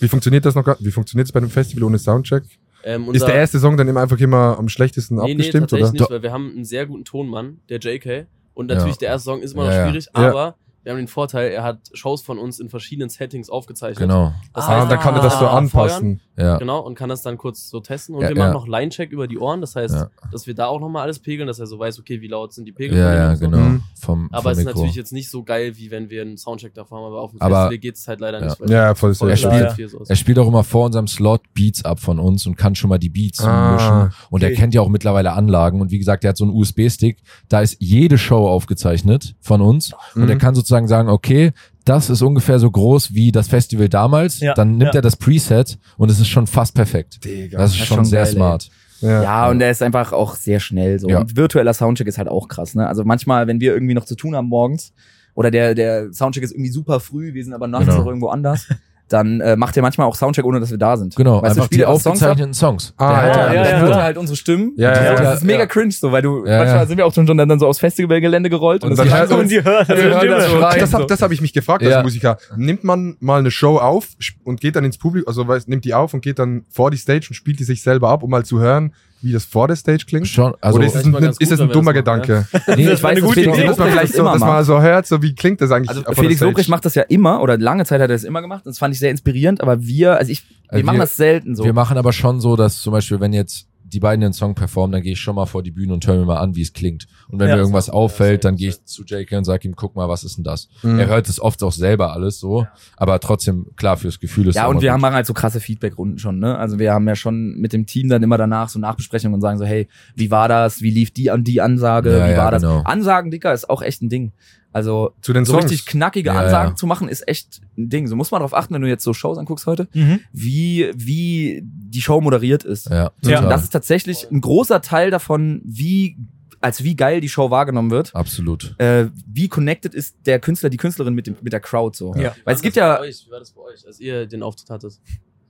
Wie funktioniert das noch? gar- Wie funktioniert es bei einem Festival ohne Soundcheck? Ähm, Ist der erste Song dann immer einfach immer am schlechtesten Nee, nee, abgestimmt tatsächlich oder? nicht, weil wir haben einen sehr guten Tonmann, der JK. Und natürlich, Ja. der erste Song ist immer noch schwierig, aber wir haben den Vorteil, er hat Shows von uns in verschiedenen Settings aufgezeichnet. Genau. Das Ah, heißt, dann kann er das so Ah, anpassen. Ja. Genau, und kann das dann kurz so testen. Und Ja, wir machen ja. noch Line-Check über die Ohren. Das heißt, Ja. dass wir da auch nochmal alles pegeln, dass er so weiß, okay, wie laut sind die Pegel. Ja, ja, und so. genau. Mhm. Vom, Aber vom es ist Mikro. natürlich jetzt nicht so geil, wie wenn wir einen Soundcheck davor haben, aber auf dem Aber- Festival geht es halt leider Ja. nicht. Ja, voll voll Er spielt- viel so ist. Er spielt auch immer vor unserem Slot Beats ab von uns und kann schon mal die Beats Ah, mischen. Und er okay. kennt ja auch mittlerweile Anlagen. Und wie gesagt, er hat so einen USB-Stick. Da ist jede Show aufgezeichnet von uns. Und Mhm. er kann sozusagen sagen, okay, das ist ungefähr so groß wie das Festival damals. Ja, Dann nimmt ja. er das Preset und es ist schon fast perfekt. Digga. Das ist Das ist schon schon sehr geil, smart. Ja. Ja, und der ist einfach auch sehr schnell so. Ja. Und virtueller Soundcheck ist halt auch krass, ne? Also manchmal, wenn wir irgendwie noch zu tun haben morgens oder der, der Soundcheck ist irgendwie super früh, wir sind aber nachts Genau. noch irgendwo anders, dann äh, macht er manchmal auch Soundcheck, ohne dass wir da sind. Genau, weißt du, einfach spielt die er auch Songs ab, aufgezeichneten Songs. Ah, Der hat ja, alles ja, dann ja. er halt unsere Stimmen. Ja, ja, das ja. ist mega Ja. cringe so, weil du, Ja, manchmal ja. sind wir auch schon dann, dann so aufs Festivalgelände gerollt Und und, dann das man- und die hören Wir das hören das. Das, so. hab, das habe ich mich gefragt als Ja. Musiker. Nimmt man mal eine Show auf und geht dann ins Publikum, also weiß, nimmt die auf und geht dann vor die Stage und spielt die sich selber ab, um mal zu hören, wie das vor der Stage klingt? Schon, also Oder ist es ein, ist gut, es ein dummer das machen, Gedanke? Nee, Das ich war weiß, eine dass gute Felix Idee. Dass man vielleicht das so, dass man so hört, so wie klingt das eigentlich Also Felix? Lobrecht macht das ja immer oder lange Zeit hat er das immer gemacht. Das fand ich sehr inspirierend, aber wir, also ich, wir Also machen wir- das selten so. Wir machen aber schon so, dass zum Beispiel, wenn jetzt die beiden den Song performen, dann gehe ich schon mal vor die Bühne und höre mir mal an, wie es klingt. Und wenn Ja. mir irgendwas auffällt, dann gehe ich zu JK und sage ihm, guck mal, was ist denn das? Mhm. Er hört es oft auch selber alles so, aber trotzdem, klar, fürs Gefühl ist Ja, und wir gut. haben halt so krasse Feedback-Runden schon, ne? Also wir haben ja schon mit dem Team dann immer danach so Nachbesprechungen und sagen so, hey, wie war das? Wie lief die an die Ansage? Ja, wie ja, war das? genau. Ansagen, Dicker, ist auch echt ein Ding. Also Zu den so Songs. richtig knackige Ja, Ansagen ja. zu machen, ist echt ein Ding. So muss man darauf achten, wenn du jetzt so Shows anguckst heute, Mhm. wie, wie die Show moderiert ist. Ja, Und Ja. das ist tatsächlich ein großer Teil davon, wie, als wie geil die Show wahrgenommen wird. absolut. Äh, wie connected ist der Künstler, die Künstlerin mit, dem, mit der Crowd so. Ja. Weil es gibt Wie war ja, das bei euch? Wie war das bei euch, als ihr den Auftritt hattet?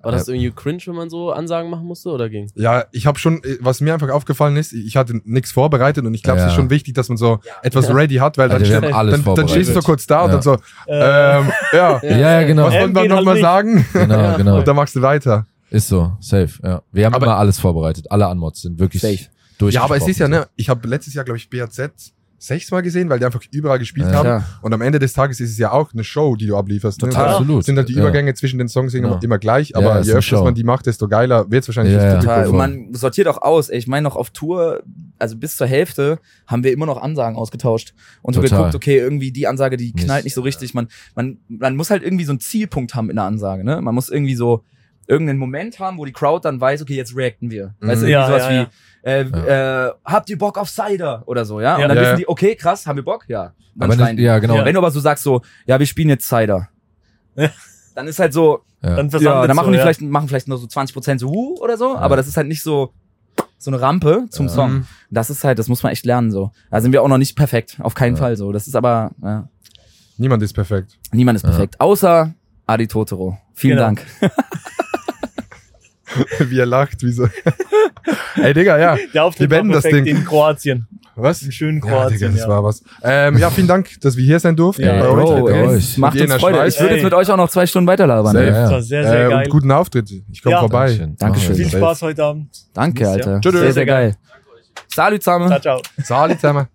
War das irgendwie cringe, wenn man so Ansagen machen musste oder ging? Ja, ich habe schon, äh, was mir einfach aufgefallen ist, ich hatte nichts vorbereitet und ich glaube, es Ja. ist schon wichtig, dass man so etwas ready hat, weil dann, Also steht- dann, dann stehst du so kurz da und Ja. dann so, Äh, ähm, ja, Ja, ja, genau. was wollen wir halt nochmal nicht. sagen? Genau, genau. Und dann machst du weiter. Ist so, safe, ja. Wir haben Aber- immer alles vorbereitet. Alle Anmods sind wirklich Safe. durch. Ja, aber es ist ja, ne, ich habe letztes Jahr, glaube ich, BAZ sechsmal gesehen, weil die einfach überall gespielt Ja. haben. Ja. Und am Ende des Tages ist es ja auch eine Show, die du ablieferst. Ne? Total, Da absolut. Sind halt die Ja. Übergänge zwischen den Songs immer, immer gleich, Ja, aber je öfter man die macht, desto geiler wird's wahrscheinlich Ja, ja. Total. Und man sortiert auch aus. Ey, Ich meine, noch auf Tour, also bis zur Hälfte, haben wir immer noch Ansagen ausgetauscht. Und so geguckt, okay, irgendwie die Ansage, die Nicht. knallt nicht so richtig. Man, man, man muss halt irgendwie so einen Zielpunkt haben in der Ansage. Ne? Man muss irgendwie so irgendeinen Moment haben, wo die Crowd dann weiß, okay, jetzt reacten wir. Weißt du, Mhm. irgendwie Ja, sowas ja, wie, ja. Äh, äh, habt ihr Bock auf Cider? Oder so, ja? Und Ja. dann Ja, wissen ja. die, okay, krass, haben wir Bock? Ja. Dann aber die. ja, genau. Ja. Wenn du aber so sagst so, ja, wir spielen jetzt Cider. Ja. Dann ist halt so, Ja. Dann ja, dann machen so, die ja. vielleicht, machen vielleicht nur so 20% so uh, oder so, aber das ist halt nicht so, so eine Rampe zum Ja. Song. Mhm. Das ist halt, das muss man echt lernen so. Da sind wir auch noch nicht perfekt, auf keinen Ja. Fall so. Das ist aber, ja, Niemand ist perfekt. niemand ist Ja. perfekt. Außer Adi Totoro. Vielen Genau. Dank. wie er lacht, wie so. Ey, Digga, ja. Der Auftritt Wir beenden war das perfekt Ding. in Kroatien. Was? Im schönen Ja, Digga, Kroatien. das Ja, war was. Ähm, ja, vielen Dank, dass wir hier sein durften. Ja, bei euch. Bro, euch. macht uns Freude. Schweiz. Ich würde jetzt mit euch auch noch zwei Stunden weiterlabern. Safe. ey. Das war sehr, sehr äh, geil. und guten Auftritt. Ich komme Ja. vorbei. Dankeschön. Dankeschön. Viel. Spaß heute Abend. Danke, Ja. Alter. Tschüss. Sehr, sehr geil. Salut zusammen. Ciao, ciao. Salut zusammen.